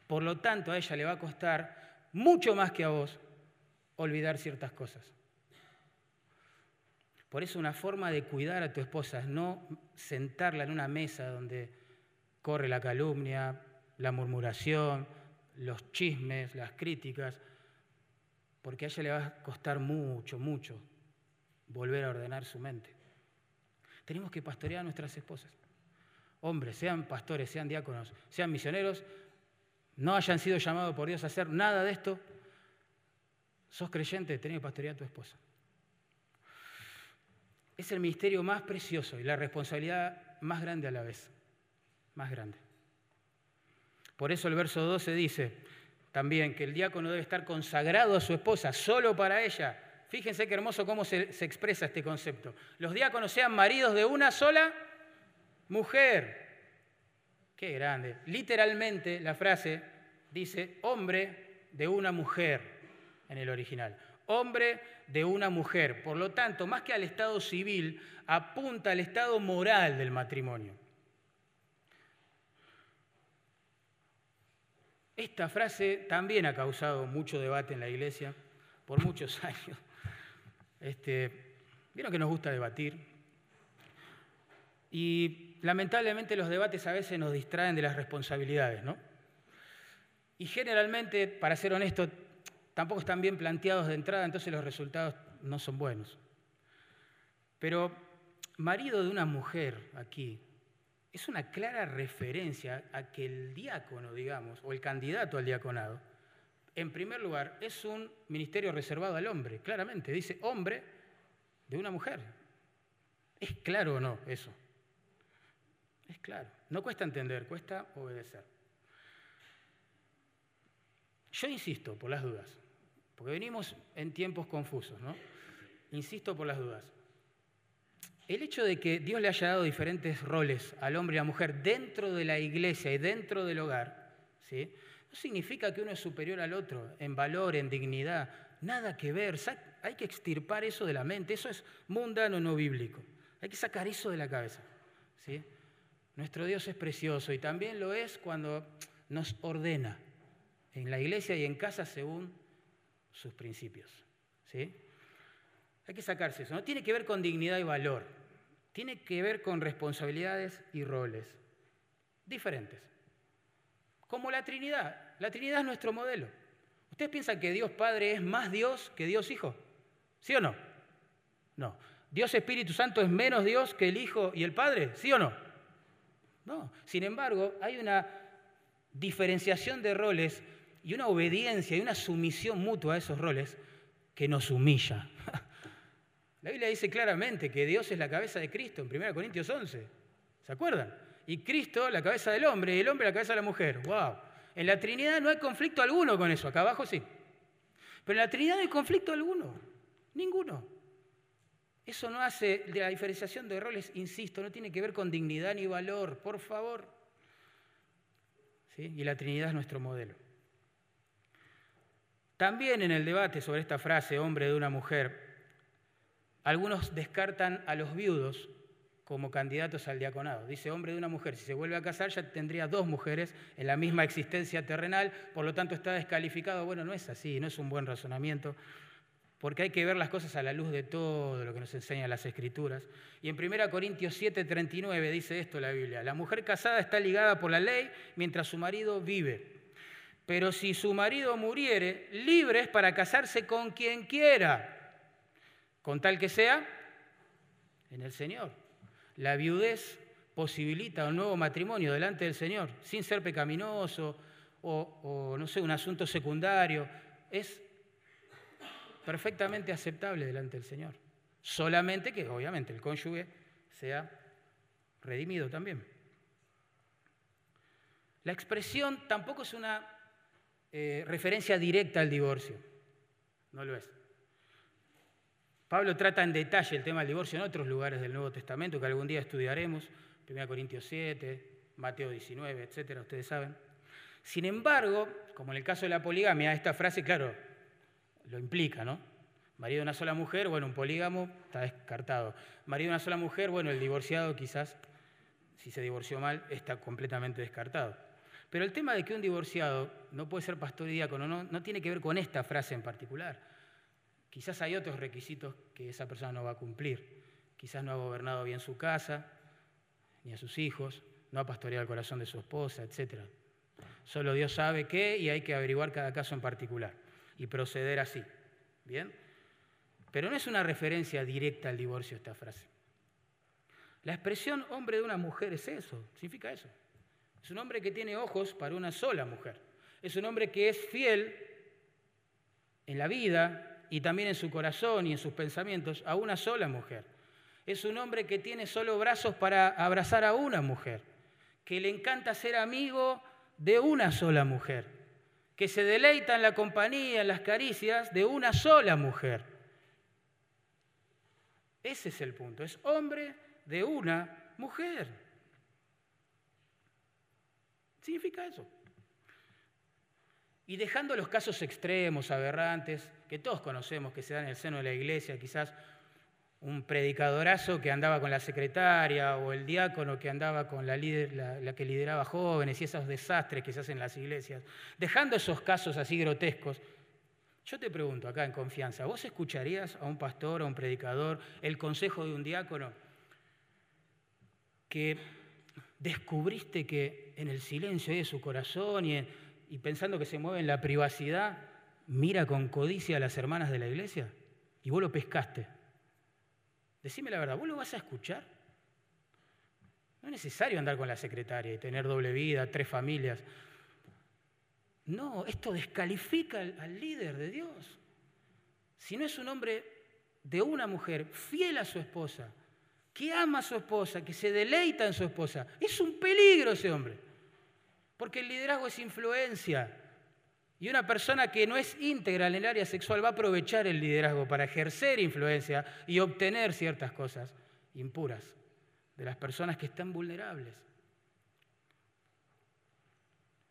Por lo tanto, a ella le va a costar mucho más que a vos olvidar ciertas cosas. Por eso una forma de cuidar a tu esposa es no sentarla en una mesa donde corre la calumnia, la murmuración, los chismes, las críticas, porque a ella le va a costar mucho, mucho volver a ordenar su mente. Tenemos que pastorear a nuestras esposas. Hombres, sean pastores, sean diáconos, sean misioneros, no hayan sido llamados por Dios a hacer nada de esto, sos creyente, tenés que pastorear a tu esposa. Es el ministerio más precioso y la responsabilidad más grande a la vez. Más grande. Por eso el verso 12 dice también que el diácono debe estar consagrado a su esposa, solo para ella. Fíjense qué hermoso cómo se, expresa este concepto. Los diáconos sean maridos de una sola mujer. Qué grande. Literalmente la frase dice hombre de una mujer en el original hombre de una mujer. Por lo tanto, más que al estado civil, apunta al estado moral del matrimonio. Esta frase también ha causado mucho debate en la iglesia por muchos años. Este, Vieron que nos gusta debatir. Y lamentablemente los debates a veces nos distraen de las responsabilidades, ¿no? Y generalmente, para ser honesto, tampoco están bien planteados de entrada, entonces los resultados no son buenos. Pero marido de una mujer aquí es una clara referencia a que el diácono, digamos, o el candidato al diaconado, en primer lugar, es un ministerio reservado al hombre, claramente, dice hombre de una mujer. ¿Es claro o no eso? Es claro. No cuesta entender, cuesta obedecer. Yo insisto, por las dudas, porque venimos en tiempos confusos, ¿no? Insisto por las dudas. El hecho de que Dios le haya dado diferentes roles al hombre y a la mujer dentro de la iglesia y dentro del hogar, ¿sí? no significa que uno es superior al otro en valor, en dignidad. Nada que ver. Hay que extirpar eso de la mente. Eso es mundano, no bíblico. Hay que sacar eso de la cabeza. ¿sí? Nuestro Dios es precioso y también lo es cuando nos ordena en la iglesia y en casa según sus principios. ¿sí? Hay que sacarse eso. No tiene que ver con dignidad y valor. Tiene que ver con responsabilidades y roles diferentes. Como la Trinidad. La Trinidad es nuestro modelo. ¿Ustedes piensan que Dios Padre es más Dios que Dios Hijo? ¿Sí o no? No. ¿Dios Espíritu Santo es menos Dios que el Hijo y el Padre? ¿Sí o no? No. Sin embargo, hay una diferenciación de roles y una obediencia y una sumisión mutua a esos roles que nos humilla. La Biblia dice claramente que Dios es la cabeza de Cristo en 1 Corintios 11. ¿Se acuerdan? Y Cristo la cabeza del hombre y el hombre la cabeza de la mujer. ¡Wow! En la Trinidad no hay conflicto alguno con eso. Acá abajo sí. Pero en la Trinidad no hay conflicto alguno. Ninguno. Eso no hace de la diferenciación de roles, insisto, no tiene que ver con dignidad ni valor, por favor. ¿Sí? Y la Trinidad es nuestro modelo. También en el debate sobre esta frase, hombre de una mujer, algunos descartan a los viudos como candidatos al diaconado. Dice hombre de una mujer, si se vuelve a casar ya tendría dos mujeres en la misma existencia terrenal, por lo tanto está descalificado. Bueno, no es así, no es un buen razonamiento, porque hay que ver las cosas a la luz de todo lo que nos enseñan las escrituras. Y en 1 Corintios 7:39 dice esto la Biblia, la mujer casada está ligada por la ley mientras su marido vive. Pero si su marido muriere, libre es para casarse con quien quiera, con tal que sea en el Señor. La viudez posibilita un nuevo matrimonio delante del Señor, sin ser pecaminoso o, no sé, un asunto secundario. Es perfectamente aceptable delante del Señor. Solamente que, obviamente, el cónyuge sea redimido también. La expresión tampoco es una eh, referencia directa al divorcio. No lo es. Pablo trata en detalle el tema del divorcio en otros lugares del Nuevo Testamento que algún día estudiaremos, 1 Corintios 7, Mateo 19, etcétera, ustedes saben. Sin embargo, como en el caso de la poligamia, esta frase, claro, lo implica, ¿no? Marido de una sola mujer, bueno, un polígamo está descartado. Marido de una sola mujer, bueno, el divorciado quizás, si se divorció mal, está completamente descartado. Pero el tema de que un divorciado no puede ser pastor y diácono no, no tiene que ver con esta frase en particular. Quizás hay otros requisitos que esa persona no va a cumplir. Quizás no ha gobernado bien su casa, ni a sus hijos, no ha pastoreado el corazón de su esposa, etc. Solo Dios sabe qué y hay que averiguar cada caso en particular y proceder así. ¿Bien? Pero no es una referencia directa al divorcio esta frase. La expresión hombre de una mujer es eso, significa eso. Es un hombre que tiene ojos para una sola mujer. Es un hombre que es fiel en la vida y también en su corazón y en sus pensamientos a una sola mujer. Es un hombre que tiene solo brazos para abrazar a una mujer, que le encanta ser amigo de una sola mujer, que se deleita en la compañía, en las caricias de una sola mujer. Ese es el punto, es hombre de una mujer. Significa eso. Y dejando los casos extremos, aberrantes, que todos conocemos que se dan en el seno de la iglesia, quizás un predicadorazo que andaba con la secretaria o el diácono que andaba con la, la, que lideraba jóvenes y esos desastres que se hacen en las iglesias. Dejando esos casos así grotescos, yo te pregunto acá en confianza, ¿vos escucharías a un pastor, a un predicador, el consejo de un diácono que descubriste que en el silencio de su corazón y pensando que se mueve en la privacidad, mira con codicia a las hermanas de la iglesia? Y vos lo pescaste. Decime la verdad, ¿vos lo vas a escuchar? No es necesario andar con la secretaria y tener doble vida, tres familias. No, esto descalifica al, líder de Dios. Si no es un hombre de una mujer fiel a su esposa, que ama a su esposa, que se deleita en su esposa, es un peligro ese hombre. Porque el liderazgo es influencia. Y una persona que no es íntegra en el área sexual va a aprovechar el liderazgo para ejercer influencia y obtener ciertas cosas impuras de las personas que están vulnerables.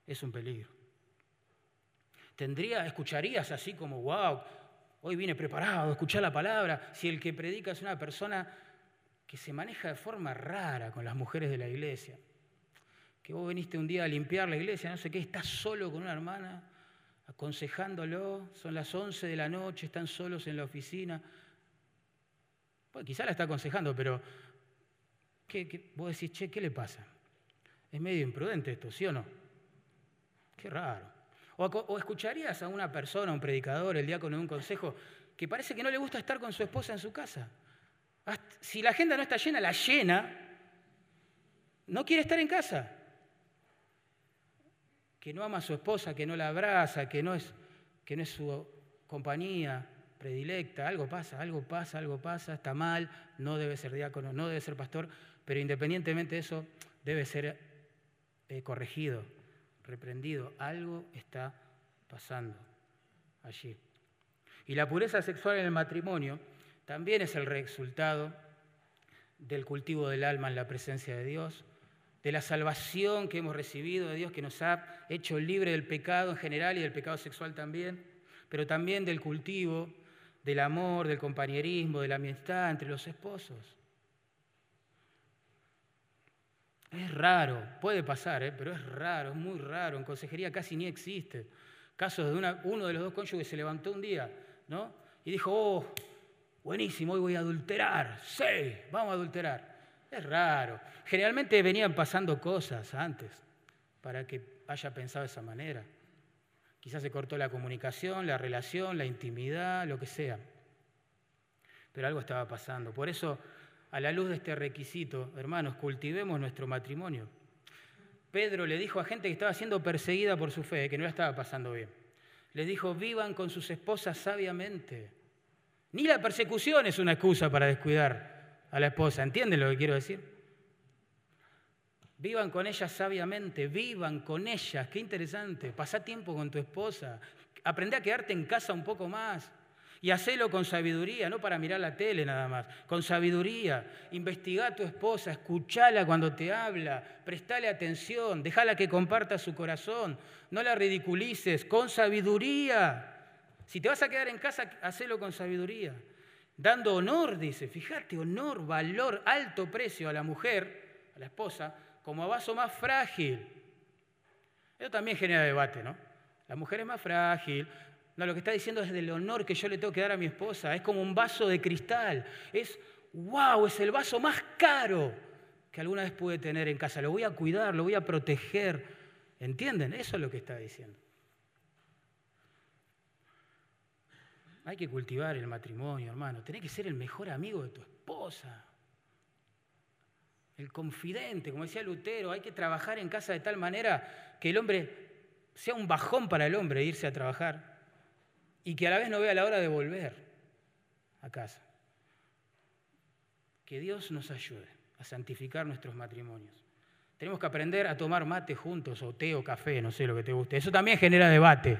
Es un peligro. Tendría, escucharías así como, wow, hoy viene preparado escuchar la palabra, si el que predica es una persona que se maneja de forma rara con las mujeres de la iglesia. Que vos viniste un día a limpiar la iglesia, no sé qué, estás solo con una hermana aconsejándolo, son las 11 de la noche, están solos en la oficina. Pues quizá la está aconsejando, pero ¿qué, vos decís, che, ¿qué le pasa? Es medio imprudente esto, ¿sí o no? Qué raro. O, o escucharías a una persona, un predicador, el diácono de un consejo, que parece que no le gusta estar con su esposa en su casa. Si la agenda no está llena, la llena, no quiere estar en casa que no ama a su esposa, que no la abraza, que no es, que no es su compañía predilecta, algo pasa, algo pasa, algo pasa, está mal, no debe ser diácono, no debe ser pastor, pero independientemente de eso, debe ser eh, corregido, reprendido, algo está pasando allí. Y la pureza sexual en el matrimonio también es el resultado del cultivo del alma en la presencia de Dios, de la salvación que hemos recibido de Dios, que nos ha hecho libre del pecado en general y del pecado sexual también, pero también del cultivo, del amor, del compañerismo, de la amistad entre los esposos. Es raro, puede pasar, ¿eh? pero es raro, es muy raro. En consejería casi ni existe. Casos de uno de los dos cónyuges se levantó un día ¿no? y dijo, oh, buenísimo, hoy voy a adulterar. Sí, vamos a adulterar. Es raro. Generalmente venían pasando cosas antes para que haya pensado de esa manera. Quizás se cortó la comunicación, la relación, la intimidad, lo que sea. Pero algo estaba pasando. Por eso, a la luz de este requisito, hermanos, cultivemos nuestro matrimonio. Pedro le dijo a gente que estaba siendo perseguida por su fe, que no la estaba pasando bien. Les dijo, vivan con sus esposas sabiamente. Ni la persecución es una excusa para descuidar a la esposa. ¿Entienden lo que quiero decir? Vivan con ellas sabiamente, vivan con ellas. Qué interesante. Pasá tiempo con tu esposa. Aprende a quedarte en casa un poco más. Y hacelo con sabiduría, no para mirar la tele nada más. Con sabiduría. Investiga a tu esposa, escuchala cuando te habla, prestale atención, déjala que comparta su corazón. No la ridiculices, con sabiduría. Si te vas a quedar en casa, hacelo con sabiduría dando honor, dice, fíjate, honor, valor, alto precio a la mujer, a la esposa, como a vaso más frágil. Eso también genera debate, ¿no? La mujer es más frágil. No, lo que está diciendo es del honor que yo le tengo que dar a mi esposa. Es como un vaso de cristal. Es, wow, es el vaso más caro que alguna vez pude tener en casa. Lo voy a cuidar, lo voy a proteger. ¿Entienden? Eso es lo que está diciendo. Hay que cultivar el matrimonio, hermano. Tenés que ser el mejor amigo de tu esposa. El confidente, como decía Lutero, hay que trabajar en casa de tal manera que el hombre sea un bajón para el hombre irse a trabajar y que a la vez no vea la hora de volver a casa. Que Dios nos ayude a santificar nuestros matrimonios. Tenemos que aprender a tomar mate juntos, o té o café, no sé lo que te guste. Eso también genera debate.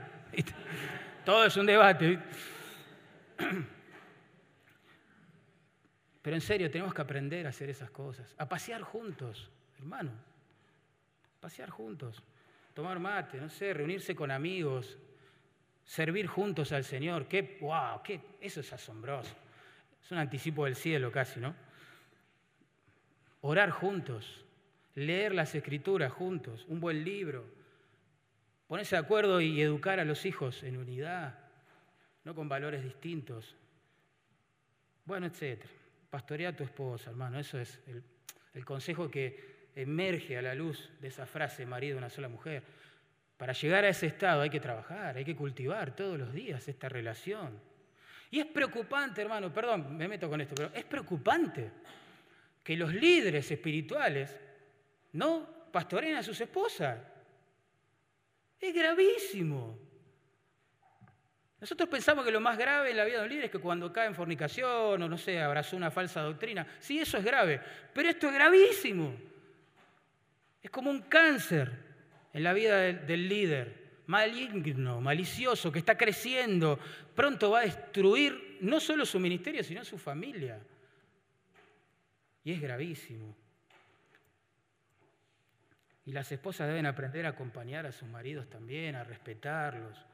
Todo es un debate. Pero en serio, tenemos que aprender a hacer esas cosas, a pasear juntos, hermano, pasear juntos, tomar mate, no sé, reunirse con amigos, servir juntos al Señor. Qué, wow, qué, eso es asombroso. Es un anticipo del cielo casi, ¿no? Orar juntos, leer las escrituras juntos, un buen libro, ponerse de acuerdo y educar a los hijos en unidad, no con valores distintos. Bueno, etcétera. Pastorea a tu esposa, hermano. Eso es el, consejo que emerge a la luz de esa frase, marido, una sola mujer. Para llegar a ese estado hay que trabajar, hay que cultivar todos los días esta relación. Y es preocupante, hermano, perdón, me meto con esto, pero es preocupante que los líderes espirituales no pastoreen a sus esposas. Es gravísimo. Nosotros pensamos que lo más grave en la vida de un líder es que cuando cae en fornicación o no sé, abrazó una falsa doctrina. Sí, eso es grave, pero esto es gravísimo. Es como un cáncer en la vida del, líder, maligno, malicioso, que está creciendo. Pronto va a destruir no solo su ministerio, sino su familia. Y es gravísimo. Y las esposas deben aprender a acompañar a sus maridos también, a respetarlos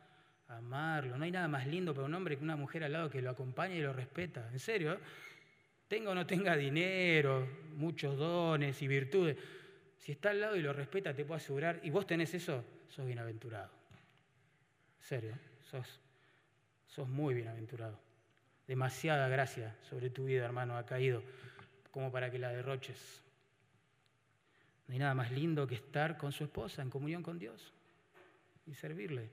amarlo. No hay nada más lindo para un hombre que una mujer al lado que lo acompaña y lo respeta. En serio, ¿eh? tenga o no tenga dinero, muchos dones y virtudes. Si está al lado y lo respeta, te puedo asegurar, y vos tenés eso, sos bienaventurado. En serio, ¿eh? sos, sos muy bienaventurado. Demasiada gracia sobre tu vida, hermano, ha caído como para que la derroches. No hay nada más lindo que estar con su esposa en comunión con Dios y servirle.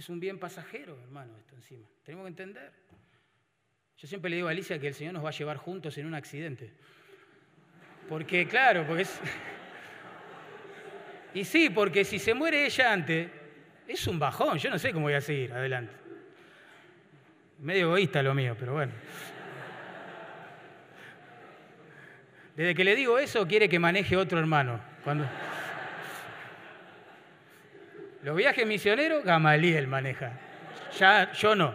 Es un bien pasajero, hermano, esto encima. Tenemos que entender. Yo siempre le digo a Alicia que el Señor nos va a llevar juntos en un accidente. Porque, claro, porque es... Y sí, porque si se muere ella antes, es un bajón. Yo no sé cómo voy a seguir adelante. Medio egoísta lo mío, pero bueno. Desde que le digo eso, quiere que maneje otro hermano. Cuando... Los viajes misioneros, Gamaliel maneja. Ya, yo no.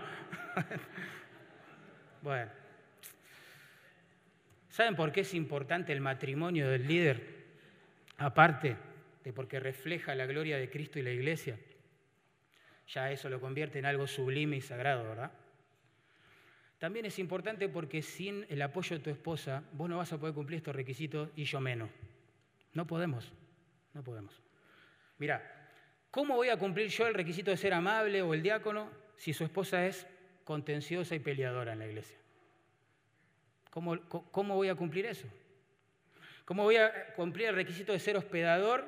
bueno. ¿Saben por qué es importante el matrimonio del líder? Aparte de porque refleja la gloria de Cristo y la iglesia. Ya eso lo convierte en algo sublime y sagrado, ¿verdad? También es importante porque sin el apoyo de tu esposa, vos no vas a poder cumplir estos requisitos y yo menos. No podemos, no podemos. Mira, ¿Cómo voy a cumplir yo el requisito de ser amable o el diácono si su esposa es contenciosa y peleadora en la iglesia? ¿Cómo, voy a cumplir eso? ¿Cómo voy a cumplir el requisito de ser hospedador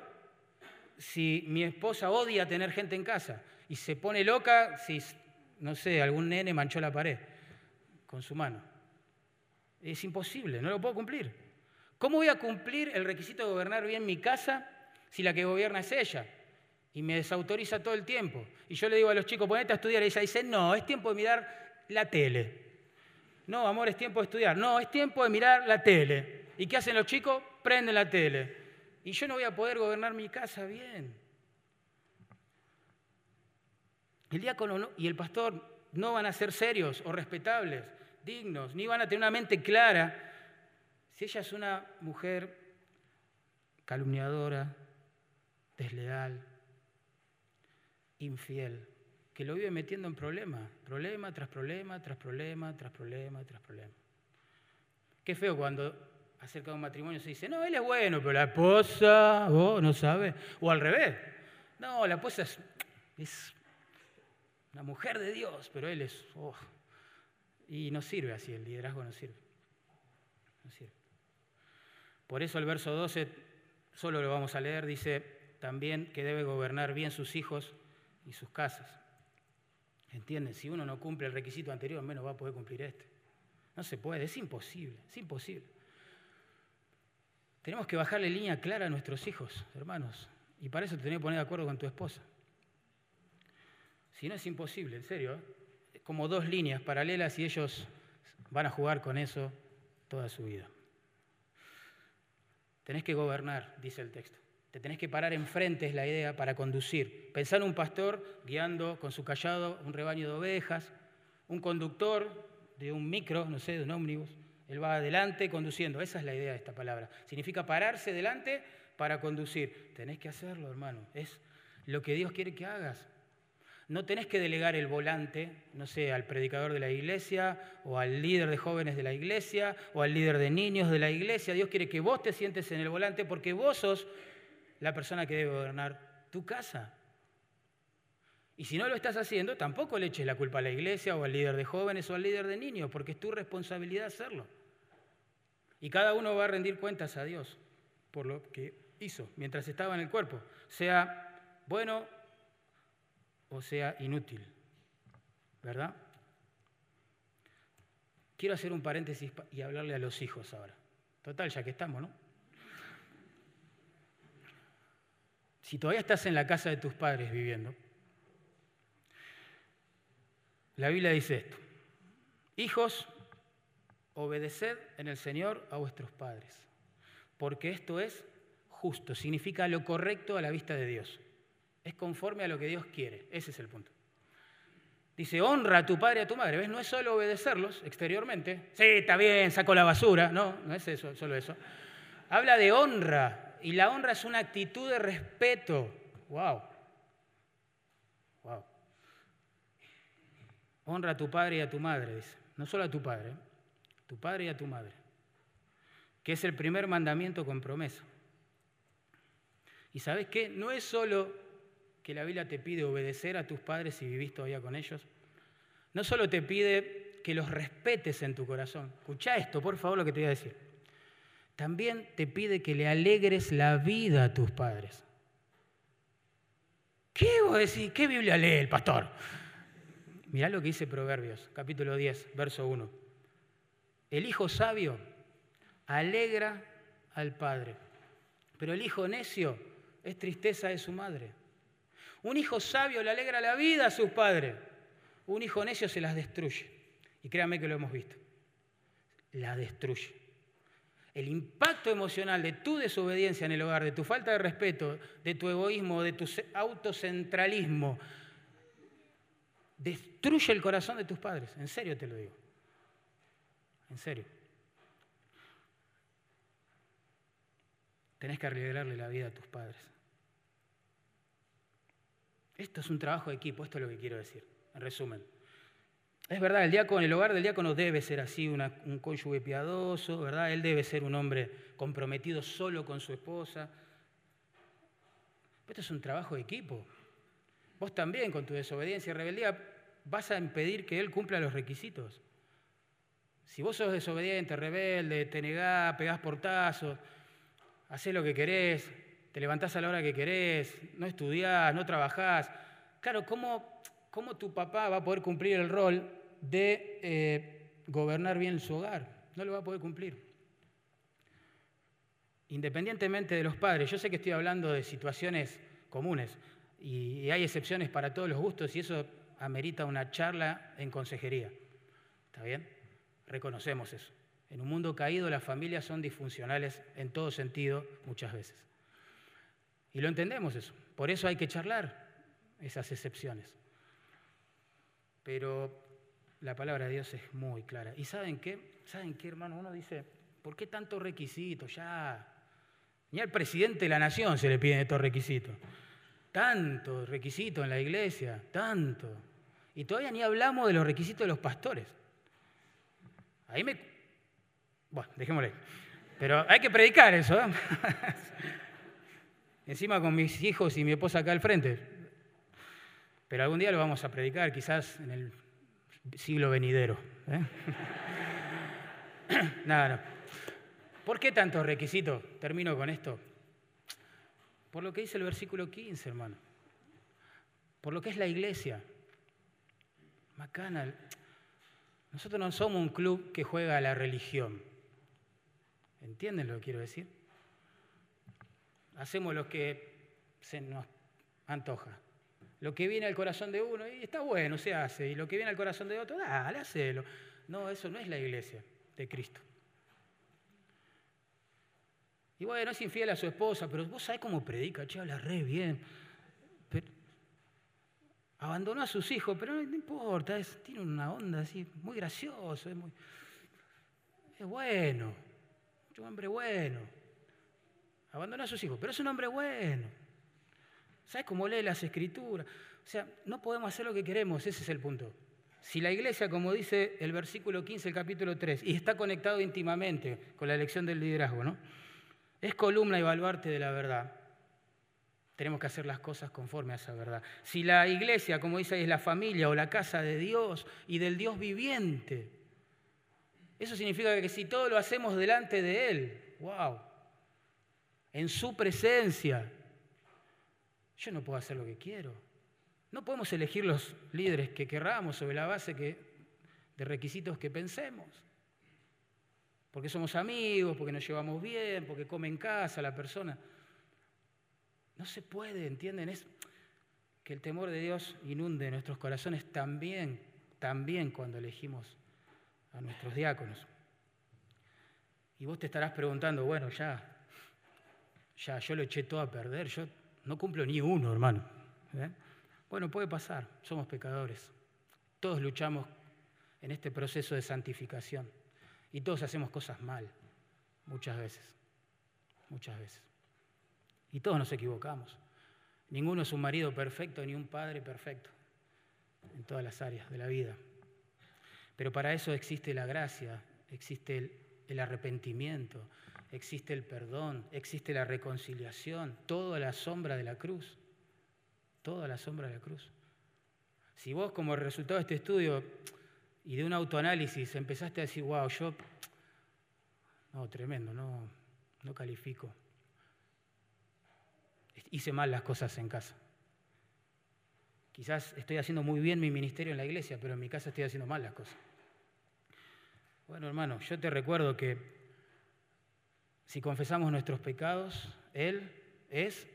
si mi esposa odia tener gente en casa y se pone loca si, no sé, algún nene manchó la pared con su mano? Es imposible, no lo puedo cumplir. ¿Cómo voy a cumplir el requisito de gobernar bien mi casa si la que gobierna es ella? Y me desautoriza todo el tiempo. Y yo le digo a los chicos, ponete a estudiar. Y ella dice, no, es tiempo de mirar la tele. No, amor, es tiempo de estudiar. No, es tiempo de mirar la tele. ¿Y qué hacen los chicos? Prenden la tele. Y yo no voy a poder gobernar mi casa bien. El diácono y el pastor no van a ser serios o respetables, dignos, ni van a tener una mente clara si ella es una mujer calumniadora, desleal, infiel, que lo vive metiendo en problemas, problema tras problema, tras problema, tras problema, tras problema. Qué feo cuando acerca de un matrimonio se dice, no, él es bueno, pero la esposa, vos no sabes. O al revés, No, la esposa es, una mujer de Dios, pero él es... Oh, y no sirve así, el liderazgo no sirve. No sirve. Por eso el verso 12, solo lo vamos a leer, dice también que debe gobernar bien sus hijos y sus casas. ¿Entiendes? Si uno no cumple el requisito anterior, menos va a poder cumplir este. No se puede, es imposible, es imposible. Tenemos que bajarle línea clara a nuestros hijos, hermanos, y para eso te tenés que poner de acuerdo con tu esposa. Si no es imposible, en serio, ¿eh? como dos líneas paralelas y ellos van a jugar con eso toda su vida. Tenés que gobernar, dice el texto. Te tenés que parar enfrente, es la idea, para conducir. Pensar un pastor guiando con su callado un rebaño de ovejas, un conductor de un micro, no sé, de un ómnibus. Él va adelante conduciendo. Esa es la idea de esta palabra. Significa pararse delante para conducir. Tenés que hacerlo, hermano. Es lo que Dios quiere que hagas. No tenés que delegar el volante, no sé, al predicador de la iglesia o al líder de jóvenes de la iglesia o al líder de niños de la iglesia. Dios quiere que vos te sientes en el volante porque vos sos la persona que debe gobernar tu casa. Y si no lo estás haciendo, tampoco le eches la culpa a la iglesia o al líder de jóvenes o al líder de niños, porque es tu responsabilidad hacerlo. Y cada uno va a rendir cuentas a Dios por lo que hizo mientras estaba en el cuerpo, sea bueno o sea inútil. ¿Verdad? Quiero hacer un paréntesis y hablarle a los hijos ahora. Total, ya que estamos, ¿no? Si todavía estás en la casa de tus padres viviendo, la Biblia dice esto. Hijos, obedeced en el Señor a vuestros padres, porque esto es justo, significa lo correcto a la vista de Dios. Es conforme a lo que Dios quiere, ese es el punto. Dice, honra a tu padre y a tu madre. ¿Ves? No es solo obedecerlos exteriormente. Sí, está bien, saco la basura. No, no es eso, solo eso. Habla de honra y la honra es una actitud de respeto. Wow. Wow. Honra a tu padre y a tu madre, dice. No solo a tu padre, tu padre y a tu madre. Que es el primer mandamiento con promesa. Y sabes qué? No es solo que la Biblia te pide obedecer a tus padres si vivís todavía con ellos. No solo te pide que los respetes en tu corazón. Escucha esto, por favor, lo que te voy a decir también te pide que le alegres la vida a tus padres. ¿Qué vos decís? ¿Qué Biblia lee el pastor? Mirá lo que dice Proverbios, capítulo 10, verso 1. El hijo sabio alegra al padre, pero el hijo necio es tristeza de su madre. Un hijo sabio le alegra la vida a sus padres, un hijo necio se las destruye. Y créanme que lo hemos visto, la destruye el impacto emocional de tu desobediencia en el hogar, de tu falta de respeto, de tu egoísmo, de tu autocentralismo, destruye el corazón de tus padres. En serio te lo digo. En serio. Tenés que arreglarle la vida a tus padres. Esto es un trabajo de equipo, esto es lo que quiero decir, en resumen. Es verdad, el, diácono, el hogar del diácono debe ser así, un cónyuge piadoso, ¿verdad? Él debe ser un hombre comprometido solo con su esposa. Pero esto es un trabajo de equipo. Vos también, con tu desobediencia y rebeldía, vas a impedir que él cumpla los requisitos. Si vos sos desobediente, rebelde, te negás, pegás portazos, haces lo que querés, te levantás a la hora que querés, no estudiás, no trabajás, claro, ¿cómo, cómo tu papá va a poder cumplir el rol de eh, gobernar bien su hogar. No lo va a poder cumplir. Independientemente de los padres, yo sé que estoy hablando de situaciones comunes y hay excepciones para todos los gustos y eso amerita una charla en consejería. ¿Está bien? Reconocemos eso. En un mundo caído las familias son disfuncionales en todo sentido muchas veces. Y lo entendemos eso. Por eso hay que charlar esas excepciones. Pero la palabra de Dios es muy clara. ¿Y saben qué? ¿Saben qué, hermano? Uno dice, ¿por qué tantos requisitos? Ya. Ni al presidente de la nación se le piden estos requisitos. Tantos requisitos en la iglesia, tanto. Y todavía ni hablamos de los requisitos de los pastores. Ahí me. Bueno, dejémosle. Pero hay que predicar eso. ¿eh? Encima con mis hijos y mi esposa acá al frente. Pero algún día lo vamos a predicar, quizás en el siglo venidero. ¿eh? Nada, no. ¿Por qué tantos requisitos? Termino con esto. Por lo que dice el versículo 15, hermano. Por lo que es la iglesia. Macana. Nosotros no somos un club que juega a la religión. ¿Entienden lo que quiero decir? Hacemos lo que se nos antoja. Lo que viene al corazón de uno, y está bueno, se hace. Y lo que viene al corazón de otro, dale, hacelo. No, eso no es la iglesia de Cristo. Y bueno, es infiel a su esposa, pero vos sabés cómo predica, che, habla re bien. abandonó a sus hijos, pero no, importa, tiene una onda así, muy gracioso, es, muy, es bueno, un hombre bueno. Abandonó a sus hijos, pero es un hombre bueno. ¿Sabes cómo lee las escrituras? O sea, no podemos hacer lo que queremos, ese es el punto. Si la iglesia, como dice el versículo 15, el capítulo 3, y está conectado íntimamente con la elección del liderazgo, ¿no? Es columna y baluarte de la verdad. Tenemos que hacer las cosas conforme a esa verdad. Si la iglesia, como dice, es la familia o la casa de Dios y del Dios viviente, eso significa que si todo lo hacemos delante de Él, wow, en su presencia, yo no puedo hacer lo que quiero. No podemos elegir los líderes que querramos sobre la base de requisitos que pensemos. Porque somos amigos, porque nos llevamos bien, porque come en casa la persona. No se puede, ¿entienden? Es que el temor de Dios inunde nuestros corazones también, también cuando elegimos a nuestros diáconos. Y vos te estarás preguntando, bueno, ya, ya, yo lo eché todo a perder, yo no cumplo ni uno, hermano. ¿eh? Bueno, puede pasar, somos pecadores. Todos luchamos en este proceso de santificación. Y todos hacemos cosas mal, muchas veces, muchas veces. Y todos nos equivocamos. Ninguno es un marido perfecto ni un padre perfecto en todas las áreas de la vida. Pero para eso existe la gracia, existe el, el arrepentimiento, existe el perdón, existe la reconciliación, toda la sombra de la cruz, toda la sombra de la cruz. Si vos como resultado de este estudio y de un autoanálisis empezaste a decir, wow, yo, no, tremendo, no, no califico. Hice mal las cosas en casa. Quizás estoy haciendo muy bien mi ministerio en la iglesia, pero en mi casa estoy haciendo mal las cosas. Bueno, hermano, yo te recuerdo que si confesamos nuestros pecados, Él es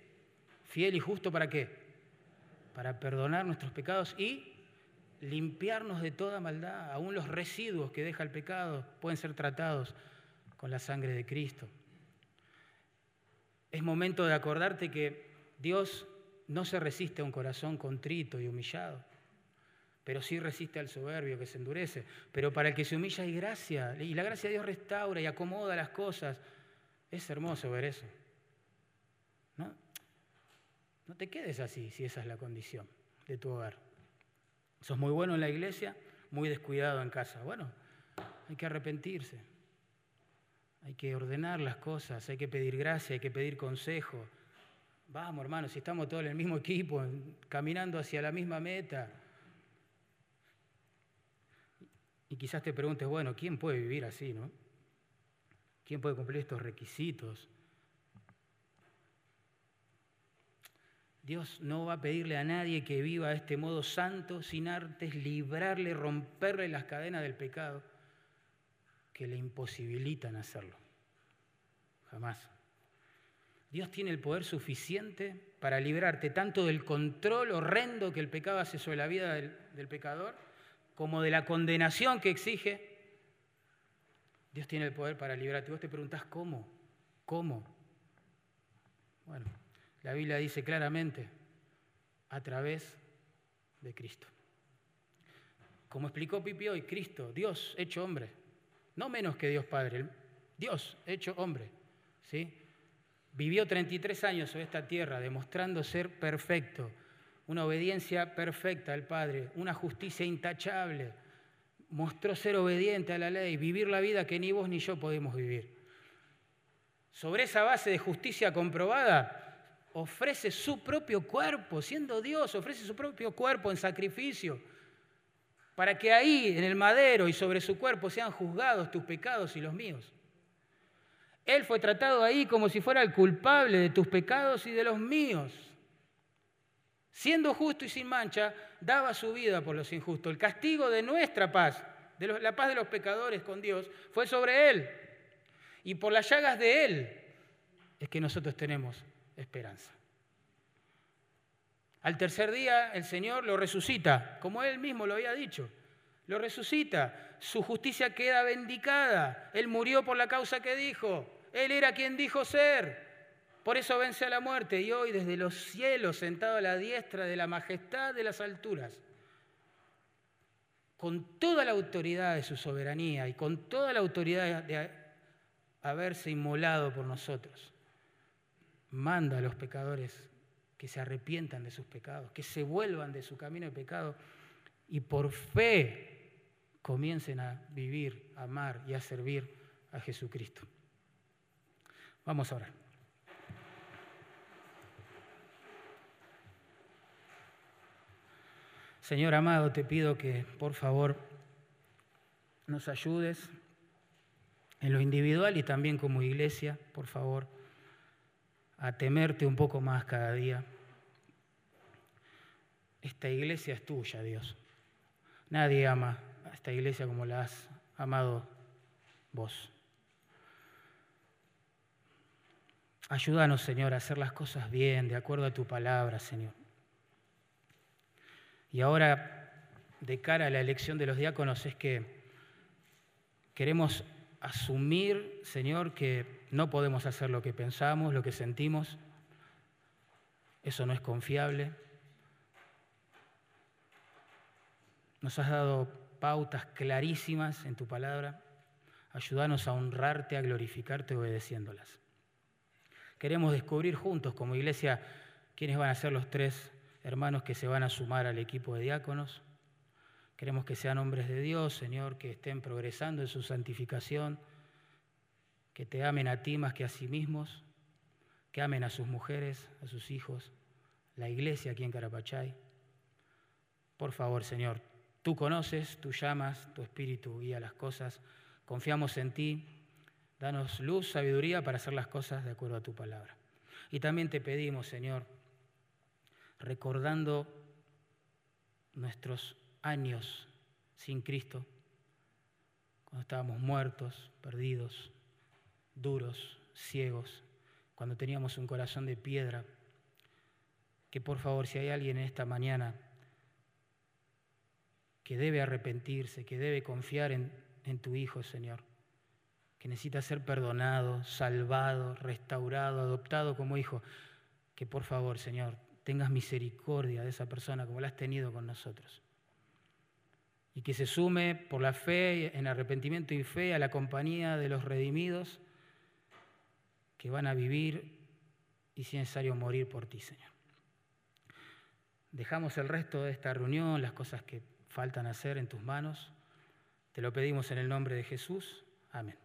fiel y justo para qué? Para perdonar nuestros pecados y limpiarnos de toda maldad. Aún los residuos que deja el pecado pueden ser tratados con la sangre de Cristo. Es momento de acordarte que Dios no se resiste a un corazón contrito y humillado, pero sí resiste al soberbio que se endurece. Pero para el que se humilla hay gracia, y la gracia de Dios restaura y acomoda las cosas. Es hermoso ver eso. ¿No? No te quedes así si esa es la condición de tu hogar. Sos muy bueno en la iglesia, muy descuidado en casa. Bueno, hay que arrepentirse. Hay que ordenar las cosas, hay que pedir gracia, hay que pedir consejo. Vamos, hermanos, si estamos todos en el mismo equipo, caminando hacia la misma meta. Y quizás te preguntes, bueno, ¿quién puede vivir así, no? ¿Quién puede cumplir estos requisitos? Dios no va a pedirle a nadie que viva de este modo santo sin antes librarle, romperle las cadenas del pecado que le imposibilitan hacerlo. Jamás. Dios tiene el poder suficiente para librarte tanto del control horrendo que el pecado hace sobre la vida del, del pecador, como de la condenación que exige. Dios tiene el poder para librarte. Vos te preguntás, ¿cómo? ¿Cómo? Bueno, la Biblia dice claramente, a través de Cristo. Como explicó Pipi hoy, Cristo, Dios hecho hombre, no menos que Dios Padre, Dios hecho hombre, ¿sí? Vivió 33 años sobre esta tierra demostrando ser perfecto, una obediencia perfecta al Padre, una justicia intachable. Mostró ser obediente a la ley, vivir la vida que ni vos ni yo podemos vivir. Sobre esa base de justicia comprobada, ofrece su propio cuerpo, siendo Dios, ofrece su propio cuerpo en sacrificio, para que ahí, en el madero y sobre su cuerpo, sean juzgados tus pecados y los míos. Él fue tratado ahí como si fuera el culpable de tus pecados y de los míos. Siendo justo y sin mancha, daba su vida por los injustos. El castigo de nuestra paz, de la paz de los pecadores con Dios, fue sobre Él. Y por las llagas de Él es que nosotros tenemos esperanza. Al tercer día el Señor lo resucita, como Él mismo lo había dicho. Lo resucita, su justicia queda bendicada. Él murió por la causa que dijo. Él era quien dijo ser. Por eso vence a la muerte y hoy desde los cielos, sentado a la diestra de la majestad de las alturas, con toda la autoridad de su soberanía y con toda la autoridad de haberse inmolado por nosotros, manda a los pecadores que se arrepientan de sus pecados, que se vuelvan de su camino de pecado y por fe comiencen a vivir, a amar y a servir a Jesucristo. Vamos a orar. Señor amado, te pido que por favor nos ayudes en lo individual y también como iglesia, por favor a temerte un poco más cada día. Esta iglesia es tuya, Dios. Nadie ama a esta iglesia como la has amado vos. Ayúdanos, Señor, a hacer las cosas bien, de acuerdo a tu palabra, Señor. Y ahora, de cara a la elección de los diáconos, es que queremos asumir, Señor, que no podemos hacer lo que pensamos, lo que sentimos. Eso no es confiable. Nos has dado pautas clarísimas en tu palabra. Ayúdanos a honrarte, a glorificarte obedeciéndolas. Queremos descubrir juntos como iglesia quiénes van a ser los tres hermanos que se van a sumar al equipo de diáconos. Queremos que sean hombres de Dios, Señor, que estén progresando en su santificación que te amen a ti más que a sí mismos, que amen a sus mujeres, a sus hijos, la iglesia aquí en Carapachay. Por favor, Señor, tú conoces, tú llamas, tu espíritu guía las cosas, confiamos en ti, danos luz, sabiduría para hacer las cosas de acuerdo a tu palabra. Y también te pedimos, Señor, recordando nuestros años sin Cristo, cuando estábamos muertos, perdidos, duros, ciegos, cuando teníamos un corazón de piedra, que por favor, si hay alguien en esta mañana que debe arrepentirse, que debe confiar en, en tu Hijo, Señor, que necesita ser perdonado, salvado, restaurado, adoptado como hijo, que por favor, Señor, tengas misericordia de esa persona como la has tenido con nosotros. Y que se sume por la fe, en arrepentimiento y fe, a la compañía de los redimidos que van a vivir y si es necesario morir por ti, Señor. Dejamos el resto de esta reunión, las cosas que faltan hacer en tus manos. Te lo pedimos en el nombre de Jesús. Amén.